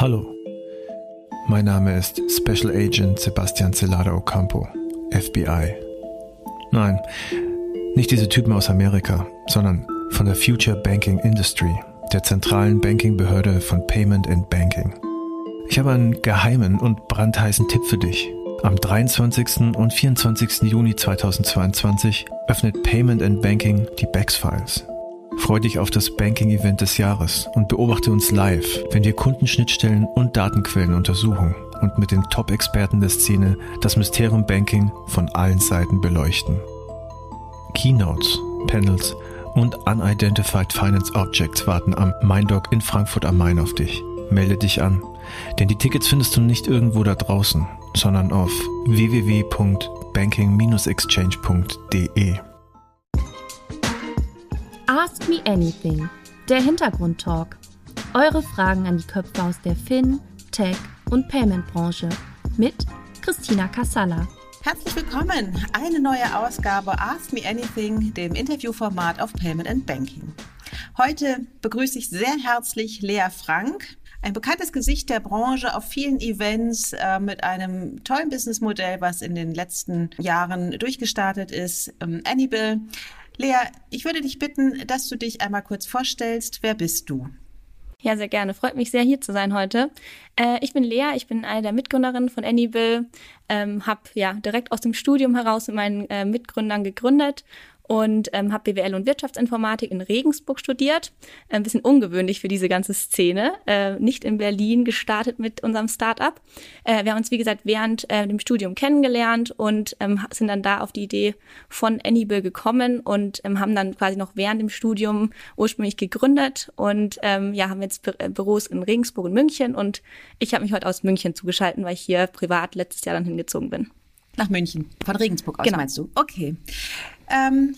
Hallo, mein Name ist Special Agent Sebastian Celada Ocampo, FBI. Nein, nicht diese Typen aus Amerika, sondern von der Future Banking Industry, der zentralen Bankingbehörde von Payment and Banking. Ich habe einen geheimen und brandheißen Tipp für dich. Am 23. und 24. Juni 2022 öffnet Payment and Banking die BEX Files. Freu dich auf das Banking-Event des Jahres und beobachte uns live, wenn wir Kundenschnittstellen und Datenquellen untersuchen und mit den Top-Experten der Szene das Mysterium Banking von allen Seiten beleuchten. Keynotes, Panels und Unidentified Finance Objects warten am MindDoc in Frankfurt am Main auf dich. Melde dich an, denn die Tickets findest du nicht irgendwo da draußen, sondern auf www.banking-exchange.de. Ask Me Anything, der Hintergrundtalk. Eure Fragen an die Köpfe aus der Fin, Tech und Payment-Branche mit Christina Kassala. Herzlich willkommen. Eine neue Ausgabe Ask Me Anything, dem Interviewformat auf Payment and Banking. Heute begrüße ich sehr herzlich Lea Frank, ein bekanntes Gesicht der Branche auf vielen Events äh, mit einem tollen Businessmodell, was in den letzten Jahren durchgestartet ist. Ähm, Annibal. Lea, ich würde dich bitten, dass du dich einmal kurz vorstellst. Wer bist du? Ja, sehr gerne. Freut mich sehr, hier zu sein heute. Äh, ich bin Lea, ich bin eine der Mitgründerinnen von Anyville, ähm, habe ja direkt aus dem Studium heraus mit meinen äh, Mitgründern gegründet und ähm, habe BWL und Wirtschaftsinformatik in Regensburg studiert. Ein bisschen ungewöhnlich für diese ganze Szene. Äh, nicht in Berlin gestartet mit unserem Startup. Äh, wir haben uns, wie gesagt, während äh, dem Studium kennengelernt und ähm, sind dann da auf die Idee von Anybill gekommen und ähm, haben dann quasi noch während dem Studium ursprünglich gegründet und ähm, ja, haben jetzt Bü äh, Büros in Regensburg und München und ich habe mich heute aus München zugeschaltet, weil ich hier privat letztes Jahr dann hingezogen bin. Nach München, von Regensburg aus Genau. meinst du? Okay. Ähm,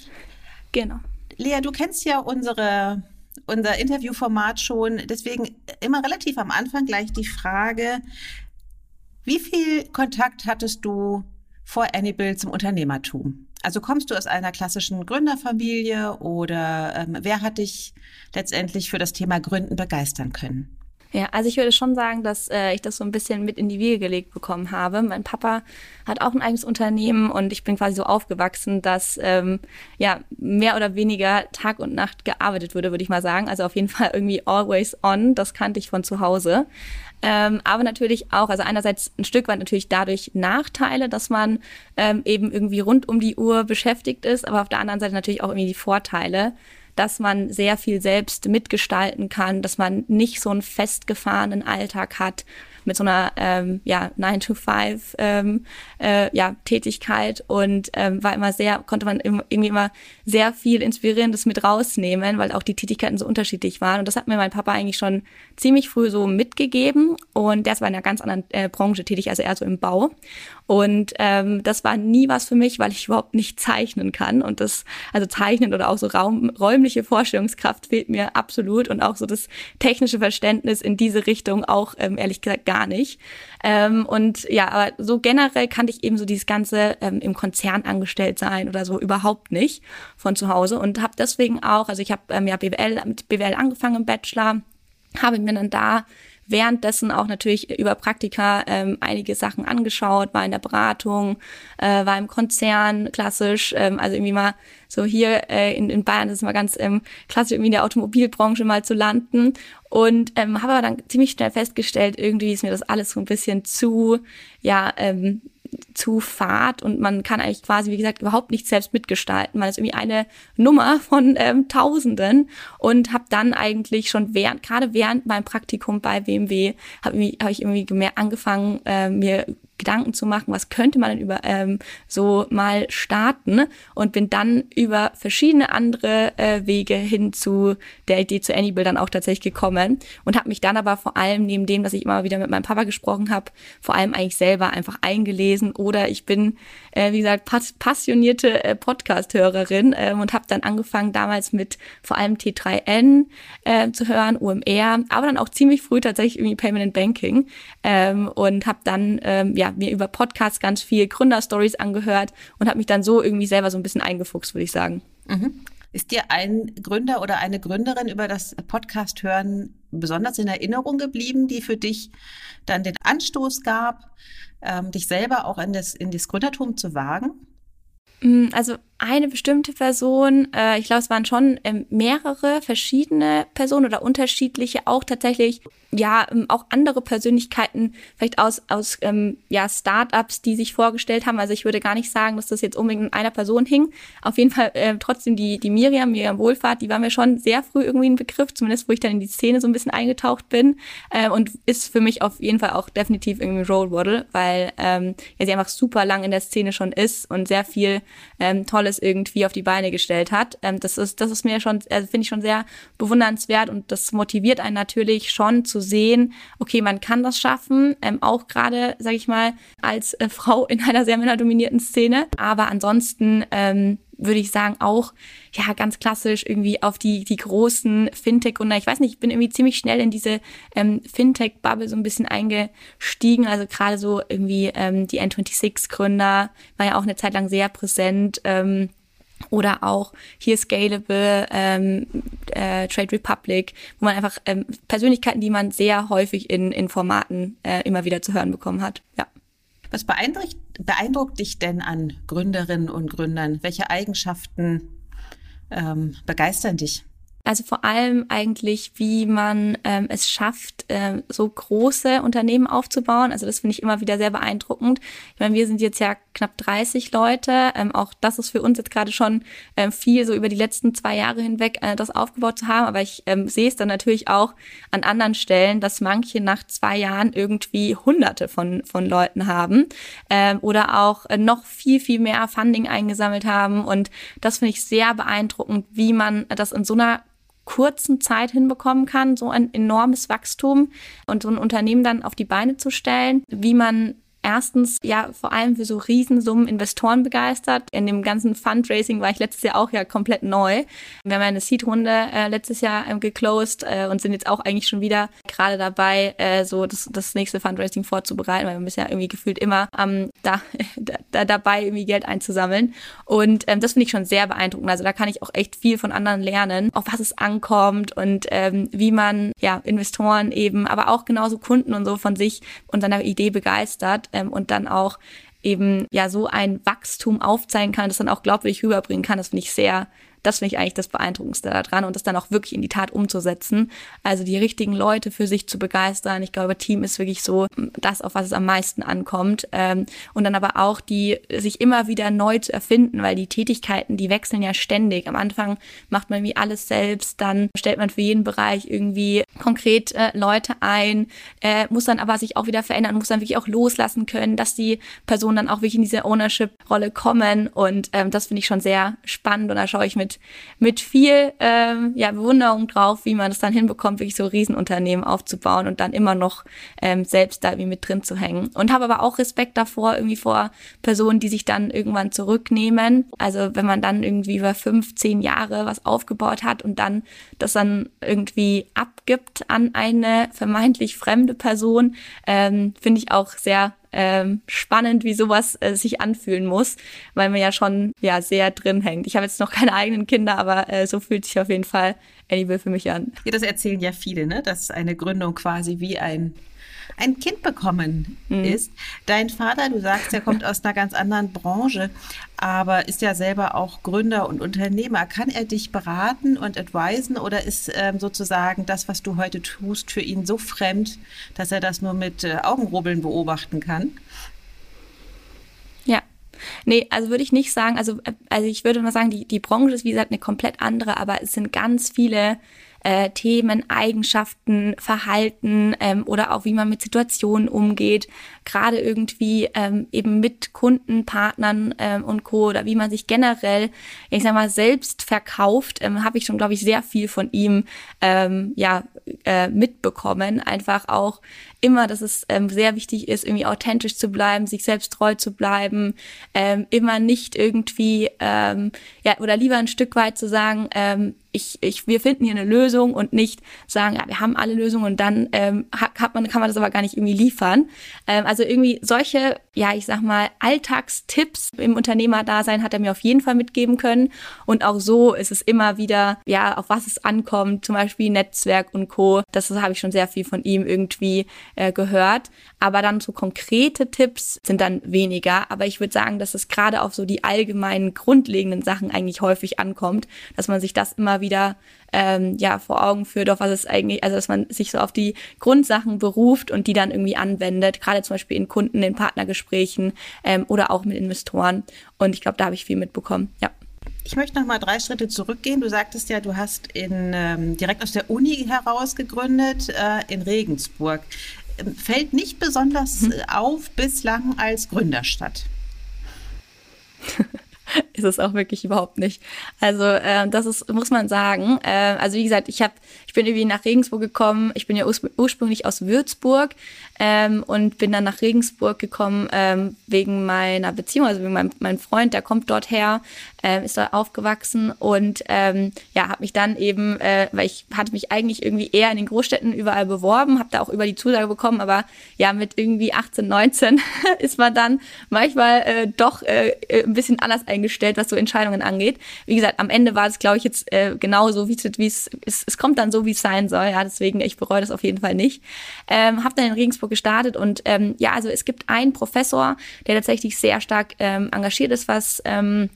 Genau. Lea, du kennst ja unsere, unser Interviewformat schon, deswegen immer relativ am Anfang gleich die Frage, wie viel Kontakt hattest du vor Annibal zum Unternehmertum? Also kommst du aus einer klassischen Gründerfamilie oder ähm, wer hat dich letztendlich für das Thema Gründen begeistern können? Ja, also ich würde schon sagen, dass äh, ich das so ein bisschen mit in die Wiege gelegt bekommen habe. Mein Papa hat auch ein eigenes Unternehmen und ich bin quasi so aufgewachsen, dass ähm, ja mehr oder weniger Tag und Nacht gearbeitet wurde, würde ich mal sagen. Also auf jeden Fall irgendwie always on. Das kannte ich von zu Hause. Ähm, aber natürlich auch, also einerseits ein Stück weit natürlich dadurch Nachteile, dass man ähm, eben irgendwie rund um die Uhr beschäftigt ist, aber auf der anderen Seite natürlich auch irgendwie die Vorteile, dass man sehr viel selbst mitgestalten kann, dass man nicht so einen festgefahrenen Alltag hat mit so einer ähm, ja 9 to 5 ähm, äh, ja Tätigkeit und ähm, war immer sehr konnte man irgendwie immer sehr viel inspirierendes mit rausnehmen, weil auch die Tätigkeiten so unterschiedlich waren. Und das hat mir mein Papa eigentlich schon ziemlich früh so mitgegeben. Und der ist bei einer ganz anderen äh, Branche tätig, also eher so im Bau und ähm, das war nie was für mich, weil ich überhaupt nicht zeichnen kann und das also zeichnen oder auch so Raum, räumliche Vorstellungskraft fehlt mir absolut und auch so das technische Verständnis in diese Richtung auch ähm, ehrlich gesagt gar nicht. Ähm, und ja, aber so generell kannte ich eben so dieses ganze ähm, im Konzern angestellt sein oder so überhaupt nicht von zu Hause und habe deswegen auch, also ich habe ähm, ja BWL mit BWL angefangen im Bachelor, habe mir dann da währenddessen auch natürlich über Praktika ähm, einige Sachen angeschaut, war in der Beratung, äh, war im Konzern klassisch, ähm, also irgendwie mal so hier äh, in, in Bayern das ist mal ganz ähm, klassisch irgendwie in der Automobilbranche mal zu landen. Und ähm, habe aber dann ziemlich schnell festgestellt, irgendwie ist mir das alles so ein bisschen zu, ja, ähm, zu fad und man kann eigentlich quasi, wie gesagt, überhaupt nicht selbst mitgestalten. Man ist irgendwie eine Nummer von ähm, Tausenden und habe dann eigentlich schon während, gerade während meinem Praktikum bei BMW, habe hab ich irgendwie angefangen, äh, mir Gedanken zu machen, was könnte man denn über ähm, so mal starten? Und bin dann über verschiedene andere äh, Wege hin zu der Idee zu Anybill dann auch tatsächlich gekommen und habe mich dann aber vor allem neben dem, dass ich immer wieder mit meinem Papa gesprochen habe, vor allem eigentlich selber einfach eingelesen oder ich bin äh, wie gesagt pass passionierte äh, Podcast-Hörerin ähm, und habe dann angefangen damals mit vor allem T3N äh, zu hören, UMR, aber dann auch ziemlich früh tatsächlich irgendwie Payment and Banking ähm, und habe dann ähm, ja mir über Podcasts ganz viel Gründerstories angehört und habe mich dann so irgendwie selber so ein bisschen eingefuchst, würde ich sagen. Mhm. Ist dir ein Gründer oder eine Gründerin über das Podcast hören besonders in Erinnerung geblieben, die für dich dann den Anstoß gab, ähm, dich selber auch in das, in das Gründertum zu wagen? Mm, also eine bestimmte Person, äh, ich glaube, es waren schon ähm, mehrere verschiedene Personen oder unterschiedliche, auch tatsächlich, ja, ähm, auch andere Persönlichkeiten, vielleicht aus, aus ähm, ja, Startups, die sich vorgestellt haben. Also ich würde gar nicht sagen, dass das jetzt unbedingt in einer Person hing. Auf jeden Fall äh, trotzdem die, die Miriam, Miriam Wohlfahrt, die war mir schon sehr früh irgendwie ein Begriff, zumindest wo ich dann in die Szene so ein bisschen eingetaucht bin. Äh, und ist für mich auf jeden Fall auch definitiv irgendwie Role Model, weil ähm, ja, sie einfach super lang in der Szene schon ist und sehr viel ähm, tolles alles irgendwie auf die Beine gestellt hat. Ähm, das ist, das ist mir schon, also finde ich schon sehr bewundernswert und das motiviert einen natürlich schon zu sehen, okay, man kann das schaffen, ähm, auch gerade, sage ich mal, als äh, Frau in einer sehr männerdominierten Szene. Aber ansonsten ähm, würde ich sagen, auch ja ganz klassisch irgendwie auf die die großen Fintech und ich weiß nicht, ich bin irgendwie ziemlich schnell in diese ähm, Fintech Bubble so ein bisschen eingestiegen, also gerade so irgendwie ähm, die N26 Gründer war ja auch eine Zeit lang sehr präsent. Ähm, oder auch hier Scalable, ähm, äh, Trade Republic, wo man einfach ähm, Persönlichkeiten, die man sehr häufig in, in Formaten äh, immer wieder zu hören bekommen hat. Ja. Was beeindruckt, beeindruckt dich denn an Gründerinnen und Gründern? Welche Eigenschaften ähm, begeistern dich? Also vor allem eigentlich, wie man ähm, es schafft, äh, so große Unternehmen aufzubauen. Also das finde ich immer wieder sehr beeindruckend. Ich meine, wir sind jetzt ja knapp 30 Leute. Ähm, auch das ist für uns jetzt gerade schon ähm, viel, so über die letzten zwei Jahre hinweg äh, das aufgebaut zu haben. Aber ich ähm, sehe es dann natürlich auch an anderen Stellen, dass manche nach zwei Jahren irgendwie Hunderte von, von Leuten haben ähm, oder auch äh, noch viel, viel mehr Funding eingesammelt haben. Und das finde ich sehr beeindruckend, wie man das in so einer kurzen Zeit hinbekommen kann, so ein enormes Wachstum und so ein Unternehmen dann auf die Beine zu stellen, wie man erstens ja vor allem für so Riesensummen Investoren begeistert. In dem ganzen Fundraising war ich letztes Jahr auch ja komplett neu. Wir haben ja eine Seed-Runde äh, letztes Jahr ähm, geclosed äh, und sind jetzt auch eigentlich schon wieder gerade dabei, äh, so das, das nächste Fundraising vorzubereiten, weil wir bisher irgendwie gefühlt immer ähm, da, da dabei irgendwie Geld einzusammeln. Und ähm, das finde ich schon sehr beeindruckend. Also da kann ich auch echt viel von anderen lernen, auf was es ankommt und ähm, wie man ja Investoren eben, aber auch genauso Kunden und so von sich und seiner Idee begeistert ähm, und dann auch eben ja so ein Wachstum aufzeigen kann, das dann auch glaubwürdig rüberbringen kann. Das finde ich sehr das finde ich eigentlich das Beeindruckendste daran und das dann auch wirklich in die Tat umzusetzen. Also die richtigen Leute für sich zu begeistern. Ich glaube, Team ist wirklich so das, auf was es am meisten ankommt. Ähm, und dann aber auch die sich immer wieder neu zu erfinden, weil die Tätigkeiten, die wechseln ja ständig. Am Anfang macht man wie alles selbst, dann stellt man für jeden Bereich irgendwie konkret äh, Leute ein, äh, muss dann aber sich auch wieder verändern, muss dann wirklich auch loslassen können, dass die Personen dann auch wirklich in diese Ownership-Rolle kommen. Und ähm, das finde ich schon sehr spannend und da schaue ich mit mit, viel ähm, ja, Bewunderung drauf, wie man es dann hinbekommt, wirklich so Riesenunternehmen aufzubauen und dann immer noch ähm, selbst da irgendwie mit drin zu hängen. Und habe aber auch Respekt davor, irgendwie vor Personen, die sich dann irgendwann zurücknehmen. Also wenn man dann irgendwie über fünf, zehn Jahre was aufgebaut hat und dann das dann irgendwie abgibt an eine vermeintlich fremde Person, ähm, finde ich auch sehr ähm, spannend, wie sowas äh, sich anfühlen muss, weil man ja schon ja sehr drin hängt. Ich habe jetzt noch keine eigenen Kinder, aber äh, so fühlt sich auf jeden Fall Annie für mich an. Ja, das erzählen ja viele, ne? dass eine Gründung quasi wie ein ein Kind bekommen mhm. ist. Dein Vater, du sagst, er kommt aus einer ganz anderen Branche, aber ist ja selber auch Gründer und Unternehmer. Kann er dich beraten und advisen oder ist ähm, sozusagen das, was du heute tust, für ihn so fremd, dass er das nur mit äh, Augenrubbeln beobachten kann? Ja, Nee, also würde ich nicht sagen, also, äh, also ich würde mal sagen, die, die Branche ist wie gesagt eine komplett andere, aber es sind ganz viele äh, Themen, Eigenschaften, Verhalten ähm, oder auch wie man mit Situationen umgeht, gerade irgendwie ähm, eben mit Kunden, Partnern ähm, und Co. oder wie man sich generell, ich sag mal, selbst verkauft, ähm, habe ich schon, glaube ich, sehr viel von ihm ähm, ja äh, mitbekommen. Einfach auch immer, dass es ähm, sehr wichtig ist, irgendwie authentisch zu bleiben, sich selbst treu zu bleiben, ähm, immer nicht irgendwie, ähm, ja, oder lieber ein Stück weit zu sagen, ähm, ich, ich, wir finden hier eine Lösung und nicht sagen, ja, wir haben alle Lösungen und dann ähm, hat man, kann man das aber gar nicht irgendwie liefern. Ähm, also irgendwie solche, ja, ich sag mal, Alltagstipps im Unternehmerdasein hat er mir auf jeden Fall mitgeben können. Und auch so ist es immer wieder, ja, auf was es ankommt, zum Beispiel Netzwerk und Co. Das, habe ich schon sehr viel von ihm irgendwie äh, gehört. Aber dann so konkrete Tipps sind dann weniger. Aber ich würde sagen, dass es gerade auf so die allgemeinen grundlegenden Sachen eigentlich häufig ankommt, dass man sich das immer wieder ähm, ja vor Augen führt, auf was es eigentlich, also dass man sich so auf die Grundsachen beruft und die dann irgendwie anwendet, gerade zum Beispiel in Kunden, in Partnergesprächen ähm, oder auch mit Investoren. Und ich glaube, da habe ich viel mitbekommen. Ja. Ich möchte noch mal drei Schritte zurückgehen. Du sagtest ja, du hast in, ähm, direkt aus der Uni heraus gegründet äh, in Regensburg. Ähm, fällt nicht besonders hm. auf bislang als Gründerstadt. ist es auch wirklich überhaupt nicht. Also äh, das ist, muss man sagen. Äh, also wie gesagt, ich habe, ich bin irgendwie nach Regensburg gekommen. Ich bin ja ursprünglich aus Würzburg ähm, und bin dann nach Regensburg gekommen ähm, wegen meiner Beziehung, also wegen meinem, meinem Freund, der kommt dort her, äh, ist dort aufgewachsen und ähm, ja, habe mich dann eben, äh, weil ich hatte mich eigentlich irgendwie eher in den Großstädten überall beworben, habe da auch über die Zusage bekommen, aber ja, mit irgendwie 18, 19 ist man dann manchmal äh, doch äh, ein bisschen anders eingestellt, was so Entscheidungen angeht. Wie gesagt, am Ende war es, glaube ich, jetzt äh, genauso, wie es, es, es kommt dann so, wie es sein soll. Ja, deswegen, ich bereue das auf jeden Fall nicht. Ähm, habe dann in Regensburg gestartet und ähm, ja, also es gibt einen Professor, der tatsächlich sehr stark ähm, engagiert ist, was ähm,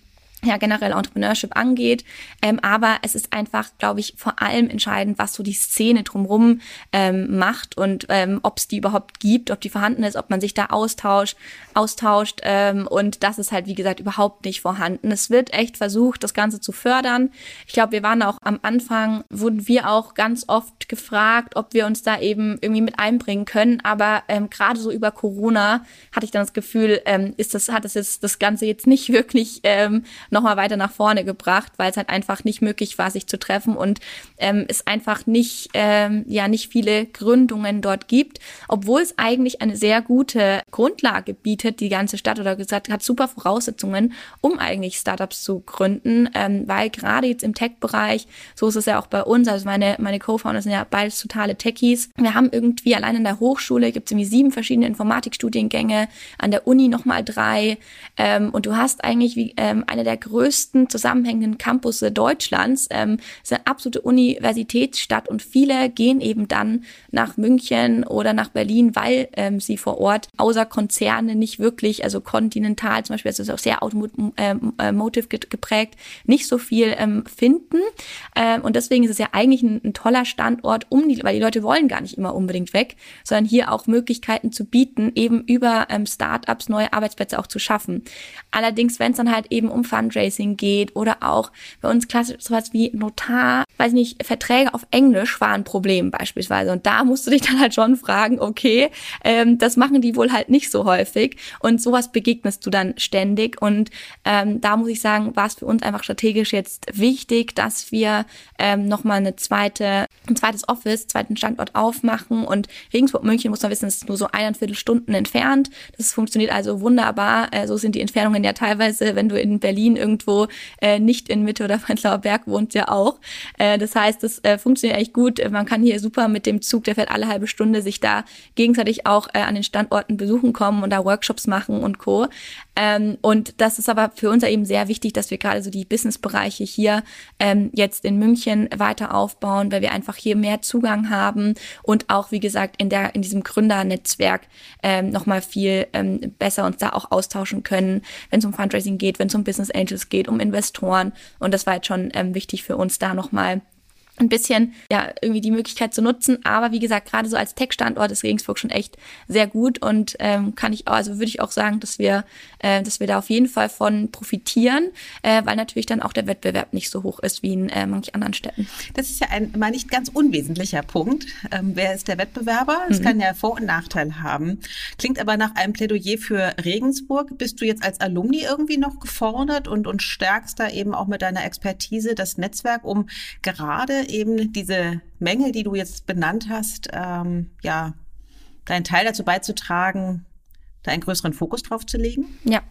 ja, generell Entrepreneurship angeht. Ähm, aber es ist einfach, glaube ich, vor allem entscheidend, was so die Szene drumherum ähm, macht und ähm, ob es die überhaupt gibt, ob die vorhanden ist, ob man sich da austauscht, austauscht. Ähm, und das ist halt, wie gesagt, überhaupt nicht vorhanden. Es wird echt versucht, das Ganze zu fördern. Ich glaube, wir waren auch am Anfang, wurden wir auch ganz oft gefragt, ob wir uns da eben irgendwie mit einbringen können. Aber ähm, gerade so über Corona hatte ich dann das Gefühl, ähm, ist das, hat es jetzt das Ganze jetzt nicht wirklich ähm, nochmal weiter nach vorne gebracht, weil es halt einfach nicht möglich war, sich zu treffen und ähm, es einfach nicht, ähm, ja, nicht viele Gründungen dort gibt, obwohl es eigentlich eine sehr gute Grundlage bietet, die ganze Stadt oder gesagt hat super Voraussetzungen, um eigentlich Startups zu gründen, ähm, weil gerade jetzt im Tech-Bereich, so ist es ja auch bei uns, also meine, meine Co-Founder sind ja beides totale Techies. Wir haben irgendwie allein in der Hochschule gibt es irgendwie sieben verschiedene Informatikstudiengänge, an der Uni nochmal drei ähm, und du hast eigentlich wie ähm, eine der größten zusammenhängenden Campus Deutschlands. Ähm, ist eine absolute Universitätsstadt und viele gehen eben dann nach München oder nach Berlin, weil ähm, sie vor Ort außer Konzerne nicht wirklich, also kontinental zum Beispiel, also ist auch sehr automotive ähm, äh, geprägt, nicht so viel ähm, finden. Ähm, und deswegen ist es ja eigentlich ein, ein toller Standort, um die, weil die Leute wollen gar nicht immer unbedingt weg, sondern hier auch Möglichkeiten zu bieten, eben über ähm, Startups neue Arbeitsplätze auch zu schaffen. Allerdings, wenn es dann halt eben um Fundraising Fundraising geht oder auch bei uns klassisch sowas wie Notar, weiß nicht, Verträge auf Englisch waren ein Problem beispielsweise. Und da musst du dich dann halt schon fragen, okay, ähm, das machen die wohl halt nicht so häufig. Und sowas begegnest du dann ständig. Und ähm, da muss ich sagen, war es für uns einfach strategisch jetzt wichtig, dass wir ähm, nochmal eine zweite, ein zweites Office, zweiten Standort aufmachen. Und Regensburg München muss man wissen, ist nur so eineinviertel Stunden entfernt. Das funktioniert also wunderbar. Äh, so sind die Entfernungen ja teilweise, wenn du in Berlin irgendwo äh, nicht in Mitte oder Prenzlauer Berg wohnt, ja auch. Äh, das heißt, das äh, funktioniert echt gut. Man kann hier super mit dem Zug, der fährt alle halbe Stunde, sich da gegenseitig auch äh, an den Standorten besuchen kommen und da Workshops machen und Co. Ähm, und das ist aber für uns eben sehr wichtig, dass wir gerade so die Businessbereiche hier ähm, jetzt in München weiter aufbauen, weil wir einfach hier mehr Zugang haben und auch, wie gesagt, in der in diesem Gründernetzwerk ähm, nochmal viel ähm, besser uns da auch austauschen können, wenn es um Fundraising geht, wenn es um Business Angels geht um Investoren. Und das war jetzt schon ähm, wichtig für uns, da nochmal ein bisschen ja irgendwie die Möglichkeit zu nutzen. Aber wie gesagt, gerade so als Tech-Standort ist Regensburg schon echt sehr gut und ähm, kann ich auch, also würde ich auch sagen, dass wir, äh, dass wir da auf jeden Fall von profitieren, äh, weil natürlich dann auch der Wettbewerb nicht so hoch ist wie in äh, manchen anderen Städten. Das ist ja ein mal nicht ganz unwesentlicher Punkt. Ähm, wer ist der Wettbewerber? Es mhm. kann ja Vor- und Nachteil haben. Klingt aber nach einem Plädoyer für Regensburg. Bist du jetzt als Alumni irgendwie noch gefordert und und stärkst da eben auch mit deiner Expertise das Netzwerk, um gerade eben diese Mängel, die du jetzt benannt hast, ähm, ja, deinen Teil dazu beizutragen, da einen größeren Fokus drauf zu legen? Ja,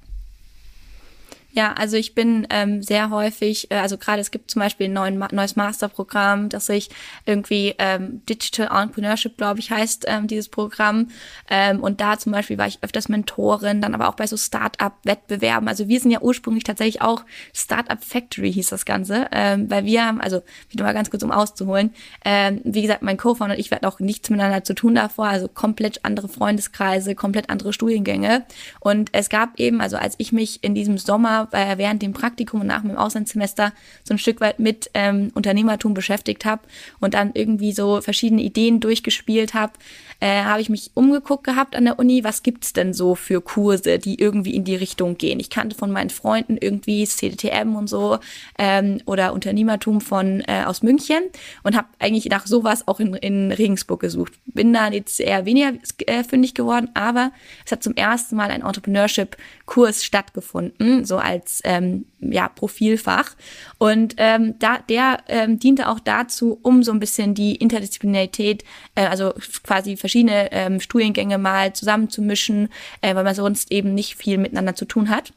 ja, also ich bin ähm, sehr häufig, äh, also gerade es gibt zum Beispiel ein neuen, neues Masterprogramm, das sich irgendwie ähm, Digital Entrepreneurship, glaube ich, heißt ähm, dieses Programm. Ähm, und da zum Beispiel war ich öfters Mentorin, dann aber auch bei so Start-up-Wettbewerben. Also wir sind ja ursprünglich tatsächlich auch Start-up Factory hieß das Ganze, ähm, weil wir haben, also wieder mal ganz kurz um auszuholen, ähm, wie gesagt, mein Co-Founder und ich hatten auch nichts miteinander zu tun davor, also komplett andere Freundeskreise, komplett andere Studiengänge. Und es gab eben, also als ich mich in diesem Sommer äh, während dem Praktikum und nach dem Auslandssemester so ein Stück weit mit ähm, Unternehmertum beschäftigt habe und dann irgendwie so verschiedene Ideen durchgespielt habe, äh, habe ich mich umgeguckt gehabt an der Uni, was gibt's denn so für Kurse, die irgendwie in die Richtung gehen. Ich kannte von meinen Freunden irgendwie CDTM und so ähm, oder Unternehmertum von äh, aus München und habe eigentlich nach sowas auch in, in Regensburg gesucht. Bin da jetzt eher weniger äh, fündig geworden, aber es hat zum ersten Mal ein Entrepreneurship-Kurs stattgefunden, so als ähm, ja, Profilfach. Und ähm, da, der ähm, diente auch dazu, um so ein bisschen die Interdisziplinarität, äh, also quasi verschiedene ähm, Studiengänge mal zusammenzumischen, äh, weil man sonst eben nicht viel miteinander zu tun hat.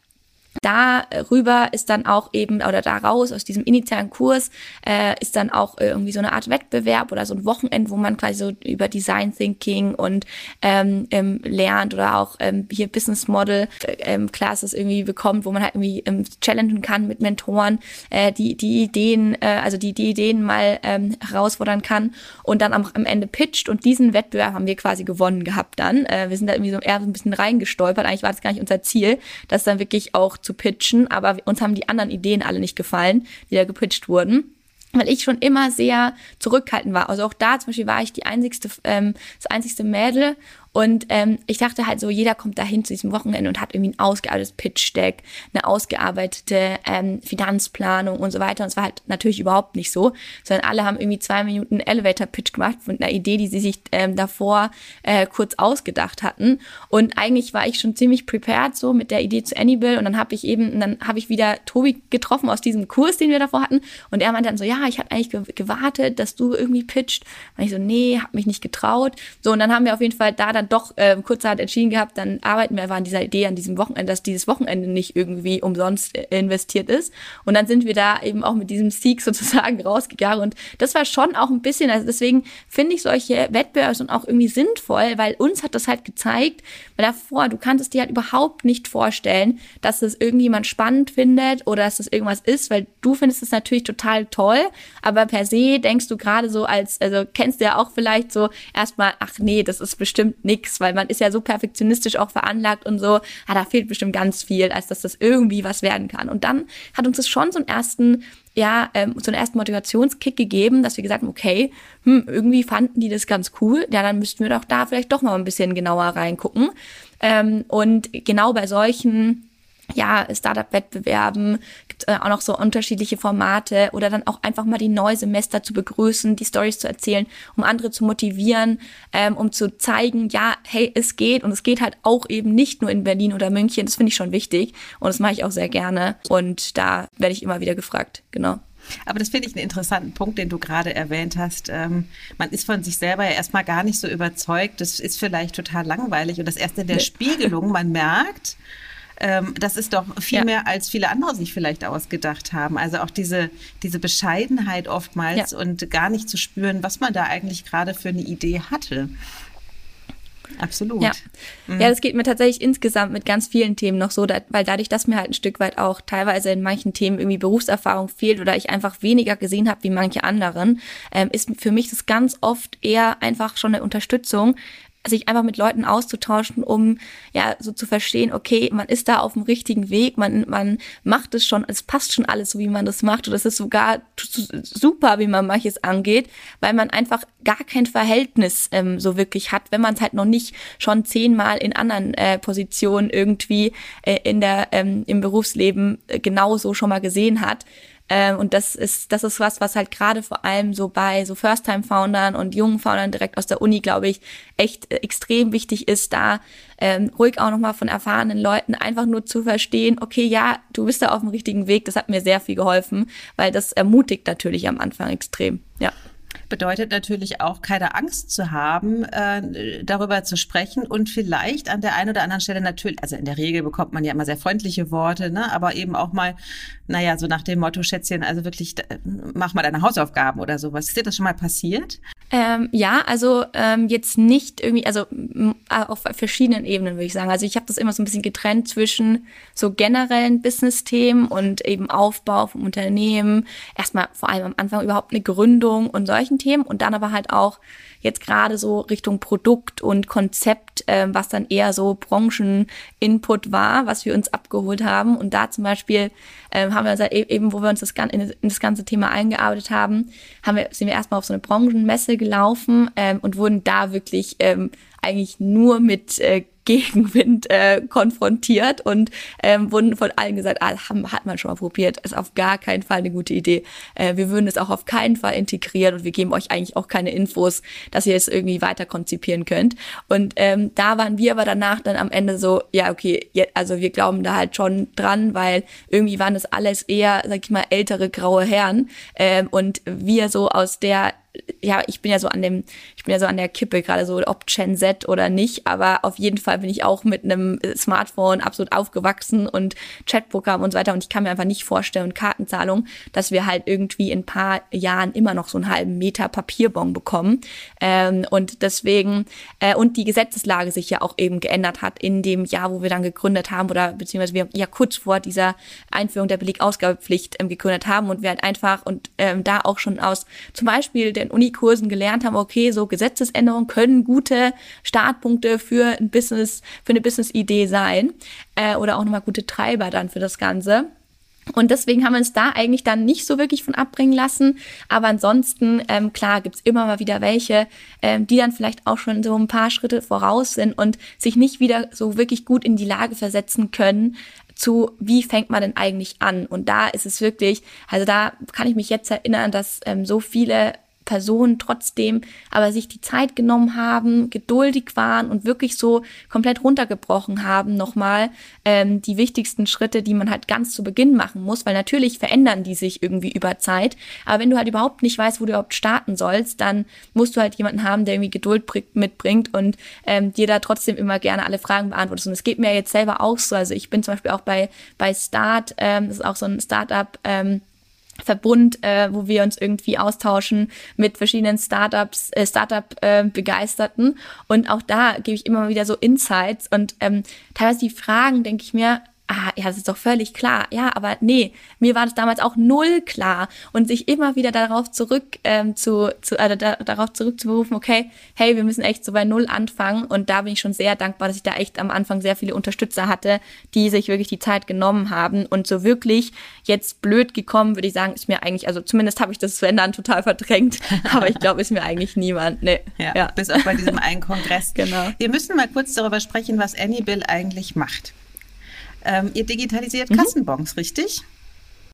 Darüber ist dann auch eben, oder daraus, aus diesem initialen Kurs, äh, ist dann auch irgendwie so eine Art Wettbewerb oder so ein Wochenend, wo man quasi so über Design Thinking und ähm, ähm, lernt oder auch ähm, hier Business Model ähm, Classes irgendwie bekommt, wo man halt irgendwie ähm, challengen kann mit Mentoren, äh, die, die Ideen, äh, also die, die Ideen mal ähm, herausfordern kann und dann am, am Ende pitcht und diesen Wettbewerb haben wir quasi gewonnen gehabt dann. Äh, wir sind da irgendwie so eher so ein bisschen reingestolpert, eigentlich war das gar nicht unser Ziel, dass dann wirklich auch zu pitchen, aber uns haben die anderen Ideen alle nicht gefallen, die da gepitcht wurden weil ich schon immer sehr zurückhaltend war. Also auch da zum Beispiel war ich die einzigste, ähm, das einzigste Mädel und ähm, ich dachte halt so, jeder kommt dahin zu diesem Wochenende und hat irgendwie ein ausgearbeitetes Pitch-Deck, eine ausgearbeitete ähm, Finanzplanung und so weiter. Und es war halt natürlich überhaupt nicht so, sondern alle haben irgendwie zwei Minuten Elevator-Pitch gemacht mit einer Idee, die sie sich ähm, davor äh, kurz ausgedacht hatten. Und eigentlich war ich schon ziemlich prepared so mit der Idee zu Annibal. Und dann habe ich eben, dann habe ich wieder Tobi getroffen aus diesem Kurs, den wir davor hatten. Und er meinte dann so, ja, ich hatte eigentlich gewartet, dass du irgendwie pitcht. Und ich so, nee, habe mich nicht getraut. So, und dann haben wir auf jeden Fall da dann doch äh, kurzerhand entschieden gehabt, dann arbeiten wir einfach an dieser Idee, an diesem Wochenende, dass dieses Wochenende nicht irgendwie umsonst äh, investiert ist. Und dann sind wir da eben auch mit diesem Sieg sozusagen rausgegangen. Und das war schon auch ein bisschen, also deswegen finde ich solche Wettbewerbe und auch irgendwie sinnvoll, weil uns hat das halt gezeigt, weil davor, du kannst es dir halt überhaupt nicht vorstellen, dass das irgendjemand spannend findet oder dass das irgendwas ist, weil du findest es natürlich total toll, aber per se denkst du gerade so als, also kennst du ja auch vielleicht so erstmal, ach nee, das ist bestimmt nix, weil man ist ja so perfektionistisch auch veranlagt und so, ah, da fehlt bestimmt ganz viel, als dass das irgendwie was werden kann. Und dann hat uns das schon so einen ersten ja, ähm, so einen ersten Motivationskick gegeben, dass wir gesagt haben, okay, hm, irgendwie fanden die das ganz cool, ja, dann müssten wir doch da vielleicht doch mal ein bisschen genauer reingucken. Ähm, und genau bei solchen ja, Startup-Wettbewerben, gibt äh, auch noch so unterschiedliche Formate oder dann auch einfach mal die Neusemester zu begrüßen, die Stories zu erzählen, um andere zu motivieren, ähm, um zu zeigen, ja, hey, es geht und es geht halt auch eben nicht nur in Berlin oder München, das finde ich schon wichtig und das mache ich auch sehr gerne und da werde ich immer wieder gefragt, genau. Aber das finde ich einen interessanten Punkt, den du gerade erwähnt hast. Ähm, man ist von sich selber ja erstmal gar nicht so überzeugt. Das ist vielleicht total langweilig. Und das erst in der Spiegelung, man merkt, ähm, das ist doch viel ja. mehr, als viele andere sich vielleicht ausgedacht haben. Also auch diese, diese Bescheidenheit oftmals ja. und gar nicht zu spüren, was man da eigentlich gerade für eine Idee hatte. Absolut. Ja. Mhm. ja, das geht mir tatsächlich insgesamt mit ganz vielen Themen noch so, da, weil dadurch, dass mir halt ein Stück weit auch teilweise in manchen Themen irgendwie Berufserfahrung fehlt oder ich einfach weniger gesehen habe wie manche anderen, ähm, ist für mich das ganz oft eher einfach schon eine Unterstützung, sich einfach mit Leuten auszutauschen, um ja so zu verstehen, okay, man ist da auf dem richtigen Weg, man, man macht es schon, es passt schon alles so, wie man das macht. Und es ist sogar super, wie man manches angeht, weil man einfach gar kein Verhältnis ähm, so wirklich hat, wenn man es halt noch nicht schon zehnmal in anderen äh, Positionen irgendwie äh, in der, ähm, im Berufsleben äh, genauso schon mal gesehen hat Ähm, und das ist, das ist was, was halt gerade vor allem so bei so First-Time-Foundern und jungen Foundern direkt aus der Uni, glaube ich, echt äh, extrem wichtig ist, da ähm, ruhig auch nochmal von erfahrenen Leuten einfach nur zu verstehen, okay, ja, du bist da auf dem richtigen Weg. Das hat mir sehr viel geholfen, weil das ermutigt natürlich am Anfang extrem. Ja bedeutet natürlich auch keine Angst zu haben, äh, darüber zu sprechen und vielleicht an der einen oder anderen Stelle natürlich, also in der Regel bekommt man ja immer sehr freundliche Worte, ne, aber eben auch mal, naja, so nach dem Motto, Schätzchen, also wirklich, mach mal deine Hausaufgaben oder sowas. Ist dir das schon mal passiert? Ähm, ja, also ähm, jetzt nicht irgendwie, also auf verschiedenen Ebenen würde ich sagen. Also ich habe das immer so ein bisschen getrennt zwischen so generellen Business-Themen und eben Aufbau vom Unternehmen. Erstmal vor allem am Anfang überhaupt eine Gründung und solchen Themen und dann aber halt auch jetzt gerade so Richtung Produkt und Konzept, äh, was dann eher so Branchen-Input war, was wir uns abgeholt haben. Und da zum Beispiel äh, haben wir uns halt eben, wo wir uns das, in das ganze Thema eingearbeitet haben, haben wir, sind wir erstmal auf so eine Branchenmesse gelaufen ähm, und wurden da wirklich ähm, eigentlich nur mit äh, Gegenwind äh, konfrontiert und ähm, wurden von allen gesagt, ah, haben, hat man schon mal probiert, ist auf gar keinen Fall eine gute Idee. Äh, wir würden es auch auf keinen Fall integrieren und wir geben euch eigentlich auch keine Infos, dass ihr es irgendwie weiter konzipieren könnt. Und ähm, da waren wir aber danach dann am Ende so, ja, okay, ja, also wir glauben da halt schon dran, weil irgendwie waren das alles eher, sag ich mal, ältere graue Herren ähm, und wir so aus der ja, ich bin ja so an dem, ich bin ja so an der Kippe, gerade so, ob Gen Z oder nicht, aber auf jeden Fall bin ich auch mit einem Smartphone absolut aufgewachsen und Chatprogramm und so weiter. Und ich kann mir einfach nicht vorstellen, und Kartenzahlung, dass wir halt irgendwie in ein paar Jahren immer noch so einen halben Meter Papierbon bekommen. Ähm, und deswegen, äh, und die Gesetzeslage sich ja auch eben geändert hat in dem Jahr, wo wir dann gegründet haben oder beziehungsweise wir ja kurz vor dieser Einführung der Belegausgabepflicht ähm, gegründet haben. Und wir halt einfach und ähm, da auch schon aus zum Beispiel den Unikursen gelernt haben, okay, so Gesetzesänderungen können gute Startpunkte für ein Business, für eine Business-Idee sein äh, oder auch nochmal gute Treiber dann für das Ganze. Und deswegen haben wir uns da eigentlich dann nicht so wirklich von abbringen lassen. Aber ansonsten, ähm, klar, gibt's immer mal wieder welche, ähm, die dann vielleicht auch schon so ein paar Schritte voraus sind und sich nicht wieder so wirklich gut in die Lage versetzen können, zu, wie fängt man denn eigentlich an? Und da ist es wirklich, also da kann ich mich jetzt erinnern, dass ähm, so viele Personen trotzdem aber sich die Zeit genommen haben, geduldig waren und wirklich so komplett runtergebrochen haben, nochmal ähm, die wichtigsten Schritte, die man halt ganz zu Beginn machen muss, weil natürlich verändern die sich irgendwie über Zeit. Aber wenn du halt überhaupt nicht weißt, wo du überhaupt starten sollst, dann musst du halt jemanden haben, der irgendwie Geduld mitbringt und ähm, dir da trotzdem immer gerne alle Fragen beantwortet. Und es geht mir jetzt selber auch so. Also ich bin zum Beispiel auch bei, bei Start, ähm, das ist auch so ein Startup, ähm, Verbund, äh, wo wir uns irgendwie austauschen mit verschiedenen Startups, äh, Startup-Begeisterten. Äh, und auch da gebe ich immer wieder so Insights und ähm, teilweise die Fragen, denke ich mir, ah, ja, das ist doch völlig klar. Ja, aber nee, mir war das damals auch null klar. Und sich immer wieder darauf zurück ähm, zu, zu äh, da, darauf zurückzuberufen, okay, hey, wir müssen echt so bei null anfangen. Und da bin ich schon sehr dankbar, dass ich da echt am Anfang sehr viele Unterstützer hatte, die sich wirklich die Zeit genommen haben. Und so wirklich jetzt blöd gekommen, würde ich sagen, ist mir eigentlich, also zumindest habe ich das Sven dann total verdrängt, aber ich glaube, ist mir eigentlich niemand. Nee. Ja, ja, bis auch bei diesem einen Kongress. genau. Wir müssen mal kurz darüber sprechen, was Annie Bill eigentlich macht. Ähm, ihr digitalisiert mhm. Kassenbons, richtig?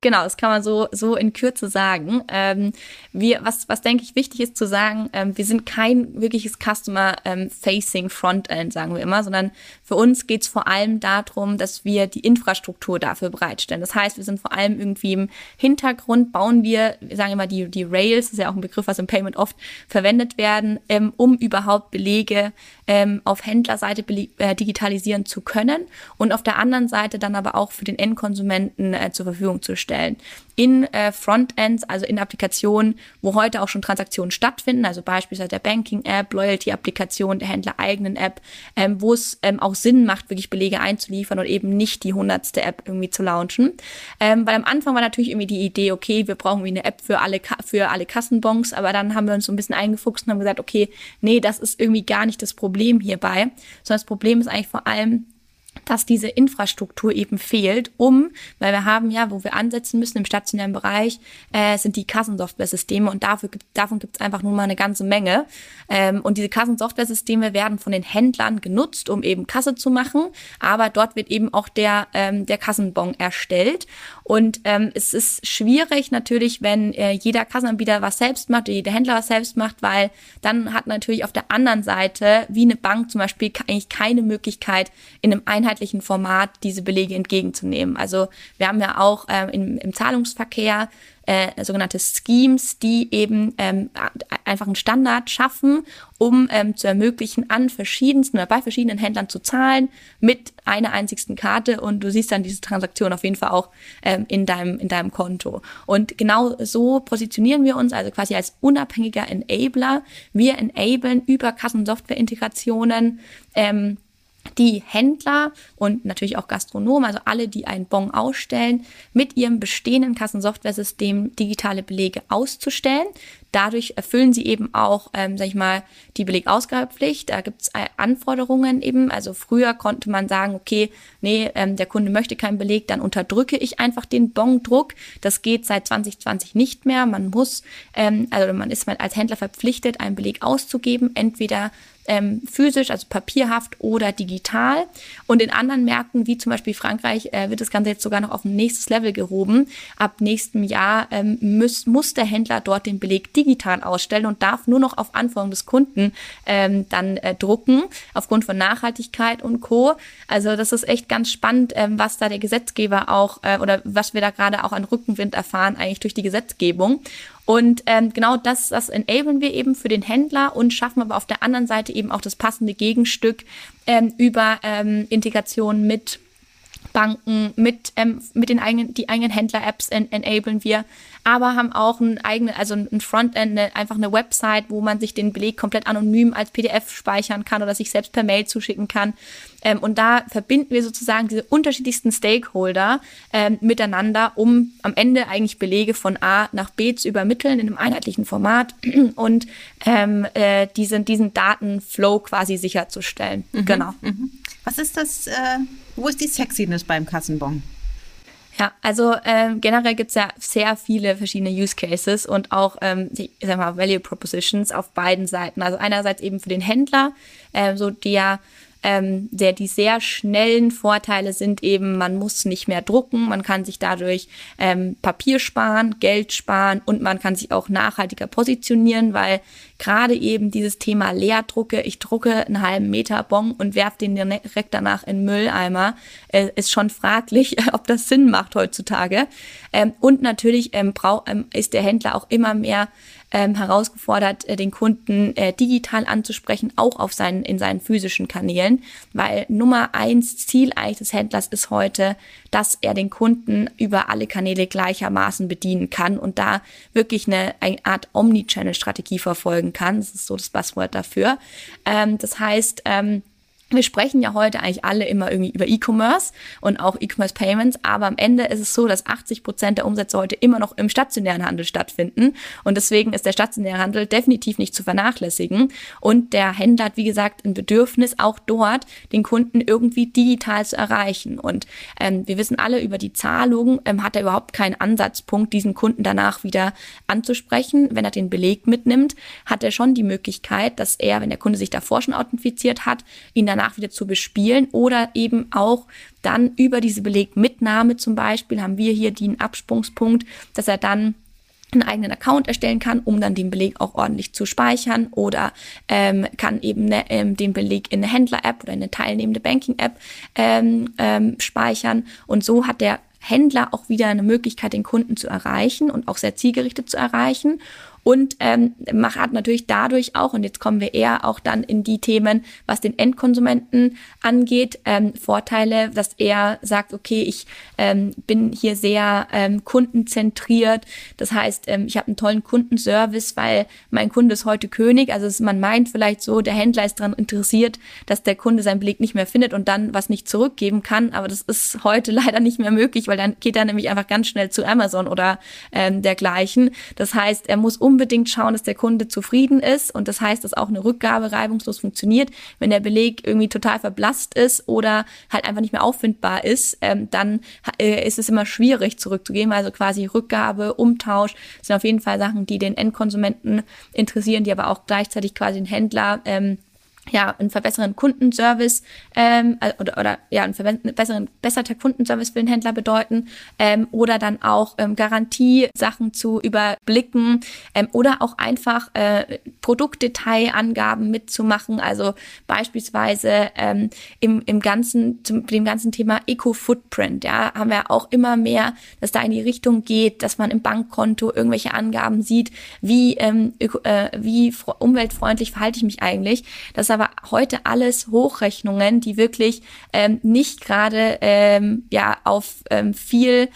Genau, das kann man so, so in Kürze sagen. Ähm, wir, was, was denke ich wichtig ist zu sagen, ähm, wir sind kein wirkliches Customer-Facing ähm, Frontend, sagen wir immer, sondern für uns geht es vor allem darum, dass wir die Infrastruktur dafür bereitstellen. Das heißt, wir sind vor allem irgendwie im Hintergrund, bauen wir, wir sagen immer die, die Rails, das ist ja auch ein Begriff, was im Payment oft verwendet werden, ähm, um überhaupt Belege ähm, auf Händlerseite äh, digitalisieren zu können und auf der anderen Seite dann aber auch für den Endkonsumenten äh, zur Verfügung zu stellen stellen in äh, Frontends, also in Applikationen, wo heute auch schon Transaktionen stattfinden, also beispielsweise der Banking-App, Loyalty-Applikation, der Händler-eigenen App, ähm, wo es ähm, auch Sinn macht, wirklich Belege einzuliefern und eben nicht die hundertste App irgendwie zu launchen. Ähm, weil am Anfang war natürlich irgendwie die Idee, okay, wir brauchen irgendwie eine App für alle, für alle Kassenbons, aber dann haben wir uns so ein bisschen eingefuchst und haben gesagt, okay, nee, das ist irgendwie gar nicht das Problem hierbei, sondern das Problem ist eigentlich vor allem, dass diese Infrastruktur eben fehlt, um, weil wir haben ja, wo wir ansetzen müssen im stationären Bereich, äh, sind die Kassensoftware-Systeme und dafür gibt, davon gibt es einfach nun mal eine ganze Menge. Ähm, und diese Kassensoftware-Systeme werden von den Händlern genutzt, um eben Kasse zu machen, aber dort wird eben auch der, ähm, der Kassenbon erstellt. Und ähm, es ist schwierig natürlich, wenn äh, jeder Kassenanbieter was selbst macht, jeder Händler was selbst macht, weil dann hat natürlich auf der anderen Seite, wie eine Bank zum Beispiel, eigentlich keine Möglichkeit, in einem einheitlichen Format diese Belege entgegenzunehmen. Also wir haben ja auch ähm, im, im Zahlungsverkehr äh, sogenannte Schemes, die eben ähm, einfach einen Standard schaffen, um ähm, zu ermöglichen, an verschiedensten oder bei verschiedenen Händlern zu zahlen mit einer einzigsten Karte und du siehst dann diese Transaktion auf jeden Fall auch ähm, in deinem in deinem Konto. Und genau so positionieren wir uns also quasi als unabhängiger Enabler. Wir enablen über Kassensoftware-Integrationen ähm, die Händler und natürlich auch Gastronomen, also alle, die einen Bon ausstellen, mit ihrem bestehenden Kassensoftware-System digitale Belege auszustellen. Dadurch erfüllen sie eben auch, ähm, sag ich mal, die Belegausgabepflicht. Da gibt es äh, Anforderungen eben. Also früher konnte man sagen, okay, nee, ähm, der Kunde möchte keinen Beleg, dann unterdrücke ich einfach den Bon-Druck. Das geht seit 2020 nicht mehr. Man muss, ähm, also man ist als Händler verpflichtet, einen Beleg auszugeben, entweder ähm, physisch, also papierhaft oder digital. Und in anderen Märkten, wie zum Beispiel Frankreich, äh, wird das Ganze jetzt sogar noch auf ein nächstes Level gehoben. Ab nächstem Jahr ähm, muss, muss der Händler dort den Beleg digital ausstellen und darf nur noch auf Anforderung des Kunden ähm, dann äh, drucken, aufgrund von Nachhaltigkeit und Co. Also das ist echt ganz spannend, ähm, was da der Gesetzgeber auch äh, oder was wir da gerade auch an Rückenwind erfahren, eigentlich durch die Gesetzgebung. Und ähm, genau das, das enablen wir eben für den Händler und schaffen aber auf der anderen Seite eben auch das passende Gegenstück ähm, über ähm, Integration mit Banken, mit, ähm, mit den eigenen, die eigenen Händler-Apps en enablen wir, aber haben auch ein eigenes, also ein Frontend, eine, einfach eine Website, wo man sich den Beleg komplett anonym als PDF speichern kann oder sich selbst per Mail zuschicken kann. Ähm, und da verbinden wir sozusagen diese unterschiedlichsten Stakeholder ähm, miteinander, um am Ende eigentlich Belege von A nach B zu übermitteln in einem einheitlichen Format und ähm, äh, diesen, diesen Datenflow quasi sicherzustellen. Mhm. Genau. Mhm. Was ist das? Äh wo ist die Sexiness beim Kassenbon? Ja, also ähm, generell gibt's ja sehr viele verschiedene Use Cases und auch, ähm, ich sag mal, Value Propositions auf beiden Seiten. Also einerseits eben für den Händler, äh, so der ähm, der die sehr schnellen Vorteile sind eben, man muss nicht mehr drucken, man kann sich dadurch ähm, Papier sparen, Geld sparen und man kann sich auch nachhaltiger positionieren, weil gerade eben dieses Thema Leerdrucke, ich drucke einen halben Meter Bon und werfe den direkt danach in Mülleimer, äh, ist schon fraglich, ob das Sinn macht heutzutage. Ähm, und natürlich ähm, brauch, ähm, ist der Händler auch immer mehr ähm, herausgefordert, äh, den Kunden äh, digital anzusprechen, auch auf seinen, in seinen physischen Kanälen, weil Nummer eins Ziel eigentlich des Händlers ist heute, dass er den Kunden über alle Kanäle gleichermaßen bedienen kann und da wirklich eine, eine Art Omnichannel-Strategie verfolgen kann. Das ist so das Passwort dafür. Ähm, das heißt, ähm, wir sprechen ja heute eigentlich alle immer irgendwie über E-Commerce und auch E-Commerce Payments, aber am Ende ist es so, dass 80 Prozent der Umsätze heute immer noch im stationären Handel stattfinden und deswegen ist der stationäre Handel definitiv nicht zu vernachlässigen und der Händler hat, wie gesagt, ein Bedürfnis, auch dort den Kunden irgendwie digital zu erreichen und ähm, wir wissen alle über die Zahlung, ähm, hat er überhaupt keinen Ansatzpunkt, diesen Kunden danach wieder anzusprechen. Wenn er den Beleg mitnimmt, hat er schon die Möglichkeit, dass er, wenn der Kunde sich davor schon authentifiziert hat, ihn danach danach wieder zu bespielen oder eben auch dann über diese Belegmitnahme zum Beispiel haben wir hier den Absprungspunkt, dass er dann einen eigenen Account erstellen kann, um dann den Beleg auch ordentlich zu speichern oder ähm, kann eben ne, ähm, den Beleg in eine Händler-App oder in eine teilnehmende Banking-App ähm, ähm, speichern. Und so hat der Händler auch wieder eine Möglichkeit, den Kunden zu erreichen und auch sehr zielgerichtet zu erreichen und ähm, hat natürlich dadurch auch, und jetzt kommen wir eher auch dann in die Themen, was den Endkonsumenten angeht, ähm, Vorteile, dass er sagt, okay, ich ähm, bin hier sehr ähm, kundenzentriert. Das heißt, ähm, ich habe einen tollen Kundenservice, weil mein Kunde ist heute König. Also es, man meint vielleicht so, der Händler ist daran interessiert, dass der Kunde seinen Beleg nicht mehr findet und dann was nicht zurückgeben kann. Aber das ist heute leider nicht mehr möglich, weil dann geht er nämlich einfach ganz schnell zu Amazon oder ähm, dergleichen. Das heißt, er muss um unbedingt schauen, dass der Kunde zufrieden ist und das heißt, dass auch eine Rückgabe reibungslos funktioniert. Wenn der Beleg irgendwie total verblasst ist oder halt einfach nicht mehr auffindbar ist, ähm, dann äh, ist es immer schwierig zurückzugeben. Also quasi Rückgabe, Umtausch sind auf jeden Fall Sachen, die den Endkonsumenten interessieren, die aber auch gleichzeitig quasi den Händler ähm, ja, einen verbesseren Kundenservice ähm, äh, oder, oder ja, einen verbesseren, besserer Kundenservice für den Händler bedeuten ähm, oder dann auch ähm, Garantiesachen zu überblicken ähm, oder auch einfach äh, Produktdetailangaben mitzumachen. Also beispielsweise ähm, im, im ganzen, zum dem ganzen Thema Eco-Footprint, ja, haben wir auch immer mehr, dass da in die Richtung geht, dass man im Bankkonto irgendwelche Angaben sieht, wie, ähm, äh, wie umweltfreundlich verhalte ich mich eigentlich. Das aber heute alles Hochrechnungen, die wirklich ähm, nicht gerade ähm, ja auf ähm, viel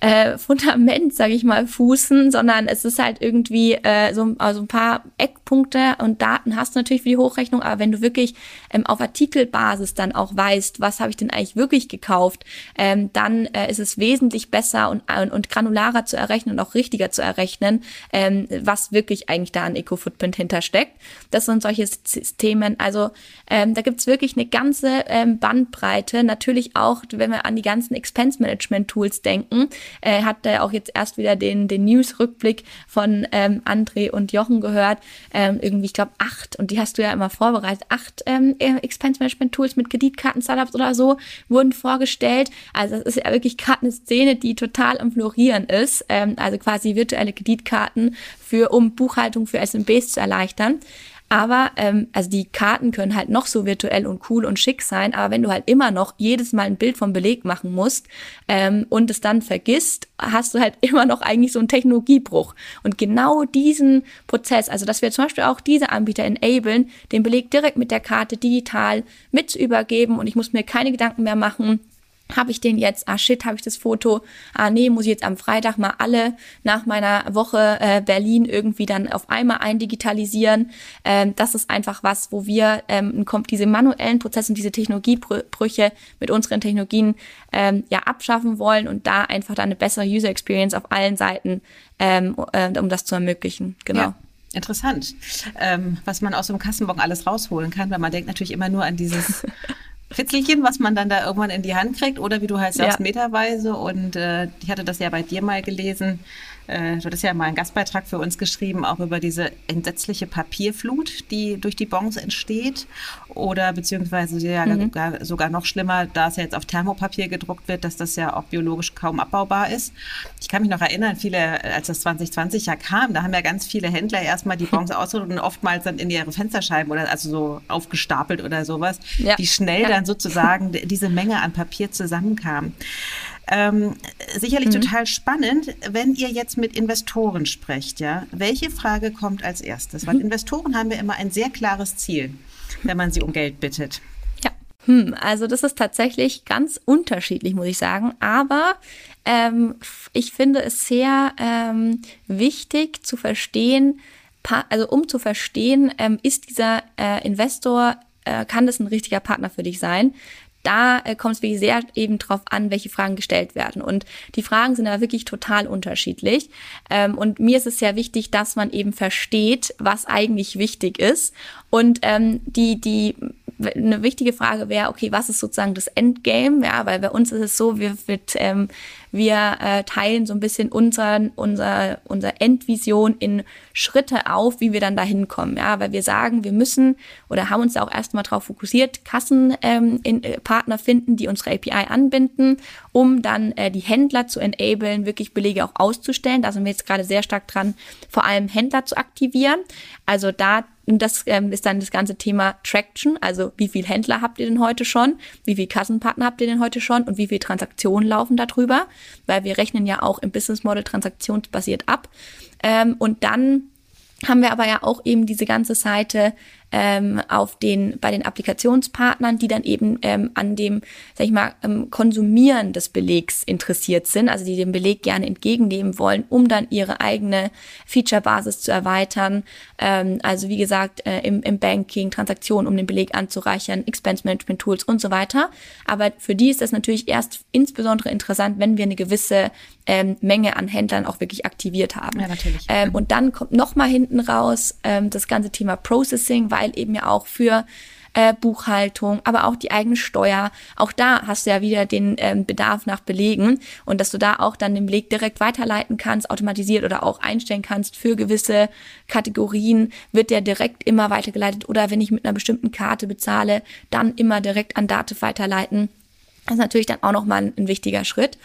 äh, Fundament, sage ich mal, fußen, sondern es ist halt irgendwie äh, so also ein paar Eckpunkte und Daten hast du natürlich für die Hochrechnung, aber wenn du wirklich ähm, auf Artikelbasis dann auch weißt, was habe ich denn eigentlich wirklich gekauft, ähm, dann äh, ist es wesentlich besser und, und, und granularer zu errechnen und auch richtiger zu errechnen, ähm, was wirklich eigentlich da an Eco-Footprint hintersteckt. Das sind solche Themen. Also ähm, da gibt's wirklich eine ganze ähm, Bandbreite. Natürlich auch, wenn wir an die ganzen Expense-Management-Tools denken, äh, hat er auch jetzt erst wieder den, den News-Rückblick von ähm, André und Jochen gehört. Ähm, irgendwie, ich glaube, acht, und die hast du ja immer vorbereitet, acht ähm, Expense-Management-Tools mit Kreditkarten-Startups oder so wurden vorgestellt. Also das ist ja wirklich gerade eine Szene, die total am Florieren ist. Ähm, also quasi virtuelle Kreditkarten für, um Buchhaltung für SMBs zu erleichtern. Aber ähm, also die Karten können halt noch so virtuell und cool und schick sein, aber wenn du halt immer noch jedes Mal ein Bild vom Beleg machen musst ähm, und es dann vergisst, hast du halt immer noch eigentlich so einen Technologiebruch. Und genau diesen Prozess, also dass wir zum Beispiel auch diese Anbieter enablen, den Beleg direkt mit der Karte digital mit zu übergeben und ich muss mir keine Gedanken mehr machen, habe ich den jetzt, ah shit, habe ich das Foto, ah nee, muss ich jetzt am Freitag mal alle nach meiner Woche äh, Berlin irgendwie dann auf einmal eindigitalisieren. Ähm, das ist einfach was, wo wir ähm, diese manuellen Prozesse und diese Technologiebrüche mit unseren Technologien ähm, ja abschaffen wollen und da einfach dann eine bessere User Experience auf allen Seiten, ähm, äh, um das zu ermöglichen. Genau. Ja. Interessant, ähm, was man aus so einem Kassenbon alles rausholen kann, weil man denkt natürlich immer nur an dieses Fitzelchen, was man dann da irgendwann in die Hand kriegt oder wie du halt sagst, ja. meterweise. Und äh, ich hatte das ja bei dir mal gelesen, äh, du hattest ja mal einen Gastbeitrag für uns geschrieben, auch über diese entsetzliche Papierflut, die durch die Bons entsteht. Oder beziehungsweise ja mhm. sogar, sogar noch schlimmer, da es ja jetzt auf Thermopapier gedruckt wird, dass das ja auch biologisch kaum abbaubar ist. Ich kann mich noch erinnern, viele, als das 2020 ja kam, da haben ja ganz viele Händler erstmal die Bons ausgedruckt und oftmals dann in ihre Fensterscheiben oder also so aufgestapelt oder sowas, ja. wie schnell ja. dann sozusagen diese Menge an Papier zusammenkam. Ähm, sicherlich mhm. total spannend, wenn ihr jetzt mit Investoren sprecht, ja. Welche Frage kommt als erstes? Weil mhm. Investoren haben ja immer ein sehr klares Ziel, wenn man sie um Geld bittet. Ja. Hm, also das ist tatsächlich ganz unterschiedlich, muss ich sagen. Aber ähm, ich finde es sehr ähm, wichtig zu verstehen, also um zu verstehen, ähm, ist dieser äh, Investor äh, kann das ein richtiger Partner für dich sein da äh, kommt es wirklich sehr eben drauf an, welche Fragen gestellt werden. Und die Fragen sind aber wirklich total unterschiedlich. Ähm, und mir ist es sehr wichtig, dass man eben versteht, was eigentlich wichtig ist. Und ähm, die, die eine wichtige Frage wäre, okay, was ist sozusagen das Endgame? Ja, weil bei uns ist es so, wir, wir, ähm, wir äh, teilen so ein bisschen unseren, unser, unser Endvision in Schritte auf, wie wir dann da hinkommen. Ja, weil wir sagen, wir müssen oder haben uns da auch erstmal drauf fokussiert, Kassenpartner ähm, äh, finden, die unsere API anbinden, um dann äh, die Händler zu enablen, wirklich Belege auch auszustellen. Da sind wir jetzt gerade sehr stark dran, vor allem Händler zu aktivieren. Also da und das ähm, ist dann das ganze Thema Traction, also wie viel Händler habt ihr denn heute schon, wie viel Kassenpartner habt ihr denn heute schon? Und wie viele Transaktionen laufen darüber, weil wir rechnen ja auch im Business Model transaktionsbasiert ab. Ähm, und dann haben wir aber ja auch eben diese ganze Seite ähm, auf den, bei den Applikationspartnern, die dann eben ähm, an dem, sag ich mal, ähm, Konsumieren des Belegs interessiert sind, also die den Beleg gerne entgegennehmen wollen, um dann ihre eigene Feature-Basis zu erweitern. Ähm, also wie gesagt, äh, im, im Banking, Transaktionen, um den Beleg anzureichern, Expense-Management-Tools und so weiter. Aber für die ist das natürlich erst insbesondere interessant, wenn wir eine gewisse ähm, Menge an Händlern auch wirklich aktiviert haben. Ja, natürlich. Ähm, und dann kommt noch mal hinten raus ähm, das ganze Thema Processing, weil eben ja auch für äh, Buchhaltung, aber auch die eigene Steuer. Auch da hast du ja wieder den ähm, Bedarf nach Belegen und dass du da auch dann den Beleg direkt weiterleiten kannst, automatisiert oder auch einstellen kannst für gewisse Kategorien, wird der direkt immer weitergeleitet oder wenn ich mit einer bestimmten Karte bezahle, dann immer direkt an Dativ weiterleiten. Das ist natürlich dann auch nochmal ein, ein wichtiger Schritt.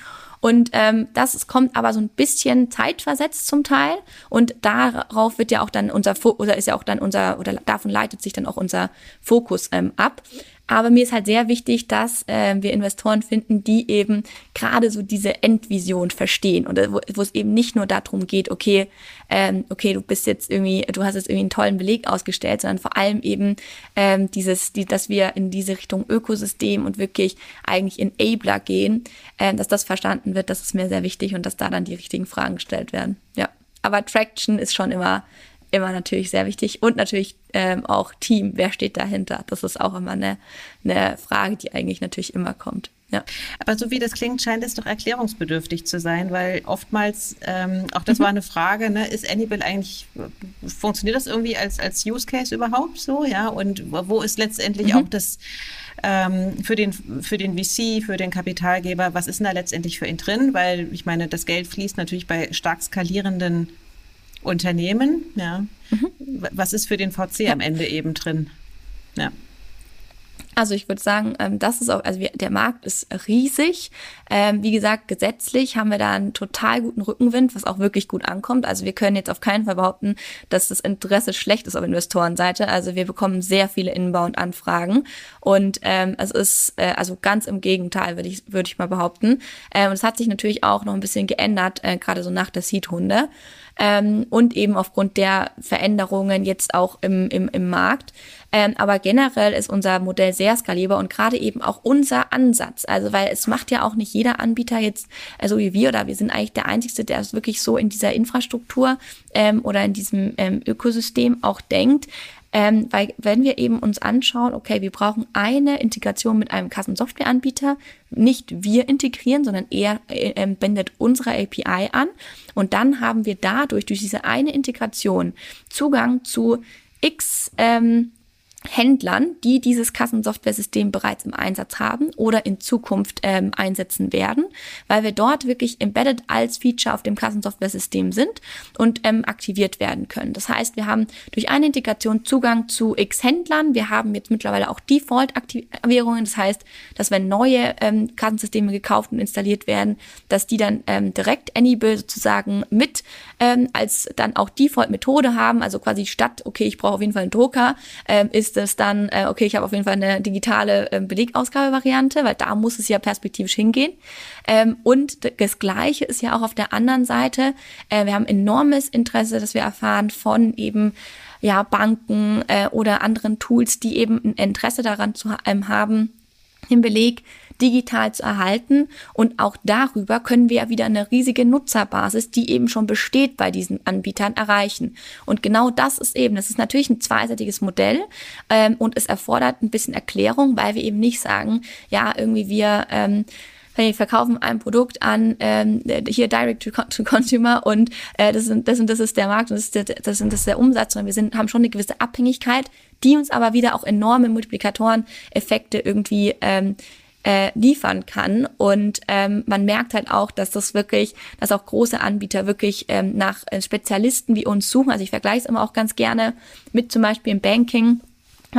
Und ähm, das kommt aber so ein bisschen zeitversetzt zum Teil. Und darauf wird ja auch dann unser Fokus, oder ist ja auch dann unser, oder davon leitet sich dann auch unser Fokus ähm, ab. Aber mir ist halt sehr wichtig, dass äh, wir Investoren finden, die eben gerade so diese Endvision verstehen und äh, wo, wo es eben nicht nur darum geht, okay, ähm, okay, du bist jetzt irgendwie, du hast jetzt irgendwie einen tollen Beleg ausgestellt, sondern vor allem eben ähm, dieses, die, dass wir in diese Richtung Ökosystem und wirklich eigentlich Enabler gehen, äh, dass das verstanden wird, das ist mir sehr wichtig und dass da dann die richtigen Fragen gestellt werden. Ja, aber Traction ist schon immer immer natürlich sehr wichtig. Und natürlich ähm, auch Team, wer steht dahinter? Das ist auch immer eine, eine Frage, die eigentlich natürlich immer kommt. Ja. Aber so wie das klingt, scheint es doch erklärungsbedürftig zu sein, weil oftmals, ähm, auch das mhm. war eine Frage, ne, ist Anybill eigentlich, funktioniert das irgendwie als, als Use Case überhaupt so, ja? Und wo ist letztendlich mhm. auch das ähm, für, den, für den VC, für den Kapitalgeber, was ist denn da letztendlich für ihn drin? Weil ich meine, das Geld fließt natürlich bei stark skalierenden Unternehmen. Ja. Mhm. Was ist für den VC ja. am Ende eben drin? Ja. Also ich würde sagen, ähm, das ist auch, also wir, der Markt ist riesig. Ähm, wie gesagt, gesetzlich haben wir da einen total guten Rückenwind, was auch wirklich gut ankommt. Also wir können jetzt auf keinen Fall behaupten, dass das Interesse schlecht ist auf Investorenseite. Also wir bekommen sehr viele Inbound-Anfragen und ähm, es ist äh, also ganz im Gegenteil, würde ich würde ich mal behaupten. Ähm, und es hat sich natürlich auch noch ein bisschen geändert, äh, gerade so nach der Seed-Hunde ähm, und eben aufgrund der Veränderungen jetzt auch im, im, im Markt. Ähm, aber generell ist unser Modell sehr skalierbar und gerade eben auch unser Ansatz. Also weil es macht ja auch nicht jeder Anbieter jetzt, also wie wir oder wir sind eigentlich der Einzige, der es wirklich so in dieser Infrastruktur ähm, oder in diesem ähm, Ökosystem auch denkt. Ähm, weil wenn wir eben uns anschauen, okay, wir brauchen eine Integration mit einem Kassensoftwareanbieter, nicht wir integrieren, sondern er äh, bindet unsere API an. Und dann haben wir dadurch, durch diese eine Integration, Zugang zu x ähm, Händlern, die dieses Kassensoftware-System bereits im Einsatz haben oder in Zukunft ähm, einsetzen werden, weil wir dort wirklich embedded als Feature auf dem Kassensoftware-System sind und ähm, aktiviert werden können. Das heißt, wir haben durch eine Integration Zugang zu x Händlern. Wir haben jetzt mittlerweile auch Default-Aktivierungen. Das heißt, dass wenn neue ähm, Kassensysteme gekauft und installiert werden, dass die dann ähm, direkt Anybill sozusagen mit ähm, als dann auch Default-Methode haben. Also quasi statt, okay, ich brauche auf jeden Fall einen Drucker, ähm, ist es dann, äh, okay, ich habe auf jeden Fall eine digitale äh, Belegausgabevariante, weil da muss es ja perspektivisch hingehen. Ähm, und das Gleiche ist ja auch auf der anderen Seite. Äh, wir haben enormes Interesse, dass wir erfahren von eben ja Banken äh, oder anderen Tools, die eben ein Interesse daran zu ähm, haben, den Beleg digital zu erhalten. Und auch darüber können wir ja wieder eine riesige Nutzerbasis, die eben schon besteht bei diesen Anbietern, erreichen. Und genau das ist eben, das ist natürlich ein zweiseitiges Modell ähm, und es erfordert ein bisschen Erklärung, weil wir eben nicht sagen, ja, irgendwie wir ähm, wir verkaufen ein Produkt an ähm, hier Direct to, Consumer und äh, das, sind, das, und das ist der Markt und das ist der, das, und das ist der Umsatz, sondern wir sind, haben schon eine gewisse Abhängigkeit, die uns aber wieder auch enorme Multiplikatoren-Effekte irgendwie ähm, äh, liefern kann. Und ähm, man merkt halt auch, dass das wirklich, dass auch große Anbieter wirklich ähm, nach äh, Spezialisten wie uns suchen. Also ich vergleiche es immer auch ganz gerne mit zum Beispiel im Banking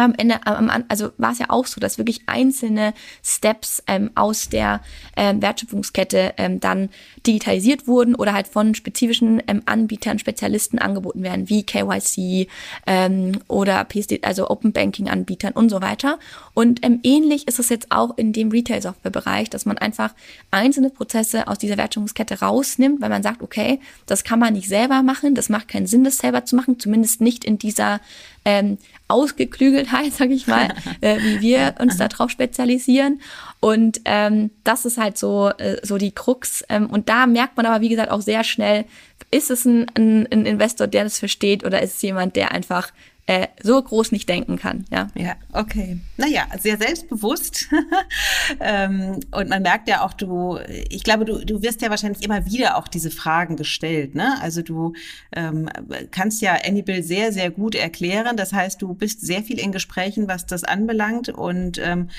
am Ende, also war es ja auch so, dass wirklich einzelne Steps ähm, aus der ähm, Wertschöpfungskette ähm, dann digitalisiert wurden oder halt von spezifischen ähm, Anbietern, Spezialisten angeboten werden, wie KYC ähm, oder PSD, also Open Banking Anbietern und so weiter. Und ähm, ähnlich ist es jetzt auch in dem Retail-Software-Bereich, dass man einfach einzelne Prozesse aus dieser Wertschöpfungskette rausnimmt, weil man sagt, okay, das kann man nicht selber machen, das macht keinen Sinn, das selber zu machen, zumindest nicht in dieser ähm, Ausgeklügeltheit, sag ich mal, äh, wie wir uns darauf spezialisieren. Und ähm, das ist halt so, äh, so die Krux. Ähm, und da merkt man aber, wie gesagt, auch sehr schnell, ist es ein, ein, ein Investor, der das versteht, oder ist es jemand, der einfach äh, so groß nicht denken kann. Ja, ja okay. Naja, sehr selbstbewusst. ähm, und man merkt ja auch, du, ich glaube, du, du wirst ja wahrscheinlich immer wieder auch diese Fragen gestellt. Ne? Also du ähm, kannst ja Annibal sehr, sehr gut erklären. Das heißt, du bist sehr viel in Gesprächen, was das anbelangt. Und ähm,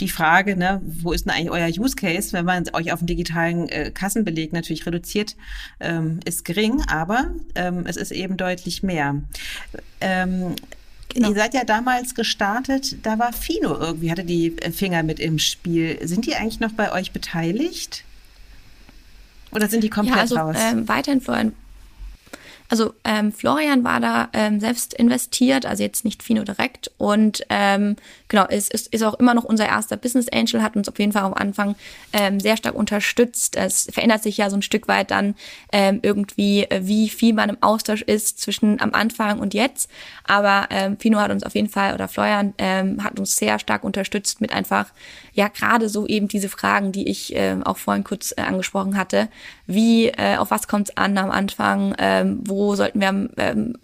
die Frage, ne, wo ist denn eigentlich euer Use Case, wenn man euch auf den digitalen äh, Kassenbeleg natürlich reduziert, ähm, ist gering, aber ähm, es ist eben deutlich mehr. Ähm, Genau. Ihr seid ja damals gestartet, da war Fino irgendwie, hatte die Finger mit im Spiel. Sind die eigentlich noch bei euch beteiligt? Oder sind die komplett ja, also, raus? Ähm, weiterhin also ähm, Florian war da ähm, selbst investiert, also jetzt nicht Fino direkt. Und ähm, genau, ist, ist, ist auch immer noch unser erster Business Angel, hat uns auf jeden Fall am Anfang ähm, sehr stark unterstützt. Es verändert sich ja so ein Stück weit dann ähm, irgendwie, äh, wie viel man im Austausch ist zwischen am Anfang und jetzt. Aber ähm, Fino hat uns auf jeden Fall, oder Florian ähm, hat uns sehr stark unterstützt mit einfach, ja, gerade so eben diese Fragen, die ich ähm, auch vorhin kurz äh, angesprochen hatte. Wie, äh, auf was kommt es an am Anfang? Ähm, wo wo sollten wir ähm,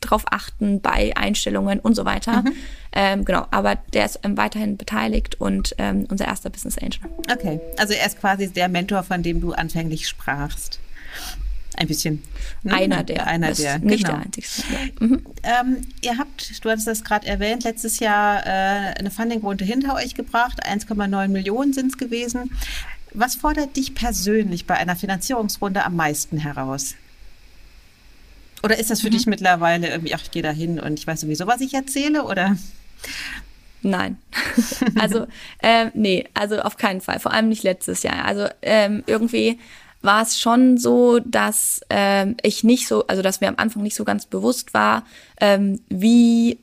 drauf achten bei Einstellungen und so weiter. Mhm. Ähm, genau, aber der ist ähm, weiterhin beteiligt und ähm, unser erster Business Angel. Okay, also er ist quasi der Mentor, von dem du anfänglich sprachst. Ein bisschen. Ne? Einer der. Einer der. Nicht genau. der einzige. Mhm. Ähm, ihr habt, du hattest das gerade erwähnt, letztes Jahr äh, eine Funding-Runde hinter euch gebracht. 1,9 Millionen sind es gewesen. Was fordert dich persönlich bei einer Finanzierungsrunde am meisten heraus? Oder ist das für mhm. dich mittlerweile irgendwie, ach, ich gehe da hin und ich weiß sowieso, was ich erzähle? Oder? Nein. also, ähm, nee, also auf keinen Fall. Vor allem nicht letztes Jahr. Also ähm, irgendwie war es schon so, dass ähm, ich nicht so, also dass mir am Anfang nicht so ganz bewusst war, ähm, wie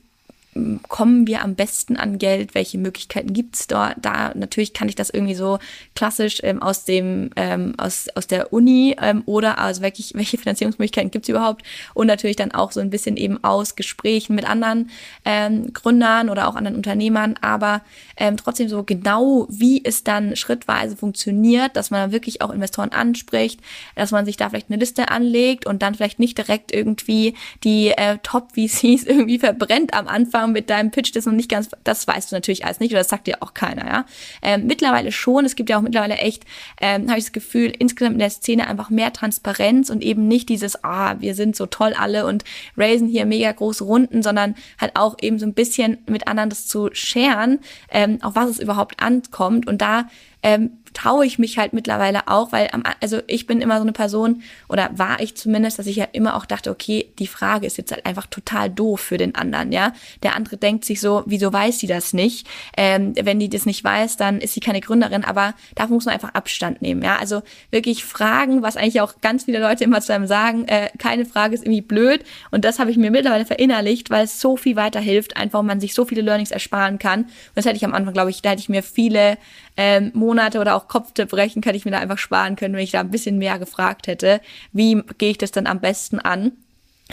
kommen wir am besten an Geld? Welche Möglichkeiten gibt's da? Da natürlich kann ich das irgendwie so klassisch ähm, aus dem ähm, aus aus der Uni ähm, oder also wirklich welche Finanzierungsmöglichkeiten gibt's überhaupt und natürlich dann auch so ein bisschen eben aus Gesprächen mit anderen ähm, Gründern oder auch anderen Unternehmern, aber ähm, trotzdem so genau wie es dann schrittweise funktioniert, dass man wirklich auch Investoren anspricht, dass man sich da vielleicht eine Liste anlegt und dann vielleicht nicht direkt irgendwie die äh, Top VCs irgendwie verbrennt am Anfang Erfahrung mit deinem Pitch das noch nicht ganz, das weißt du natürlich alles nicht oder das sagt dir auch keiner, ja. Ähm, mittlerweile schon, es gibt ja auch mittlerweile echt, ähm, habe ich das Gefühl, insgesamt in der Szene einfach mehr Transparenz und eben nicht dieses, ah, wir sind so toll alle und raisen hier mega große Runden, sondern halt auch eben so ein bisschen mit anderen das zu scheren, ähm, auf was es überhaupt ankommt und da ähm, traue ich mich halt mittlerweile auch, weil am, also ich bin immer so eine Person oder war ich zumindest, dass ich ja immer auch dachte, okay, die Frage ist jetzt halt einfach total doof für den anderen, ja. Der andere denkt sich so, wieso weiß sie das nicht? Ähm, wenn die das nicht weiß, dann ist sie keine Gründerin, aber da muss man einfach Abstand nehmen, ja. Also wirklich fragen, was eigentlich auch ganz viele Leute immer zu einem sagen, äh, keine Frage ist irgendwie blöd und das habe ich mir mittlerweile verinnerlicht, weil es so viel weiterhilft, einfach man sich so viele Learnings ersparen kann. Und das hätte ich am Anfang, glaube ich, da hätte ich mir viele ähm, Monate oder auch Kopfbrechen könnte ich mir da einfach sparen können, wenn ich da ein bisschen mehr gefragt hätte. Wie gehe ich das dann am besten an?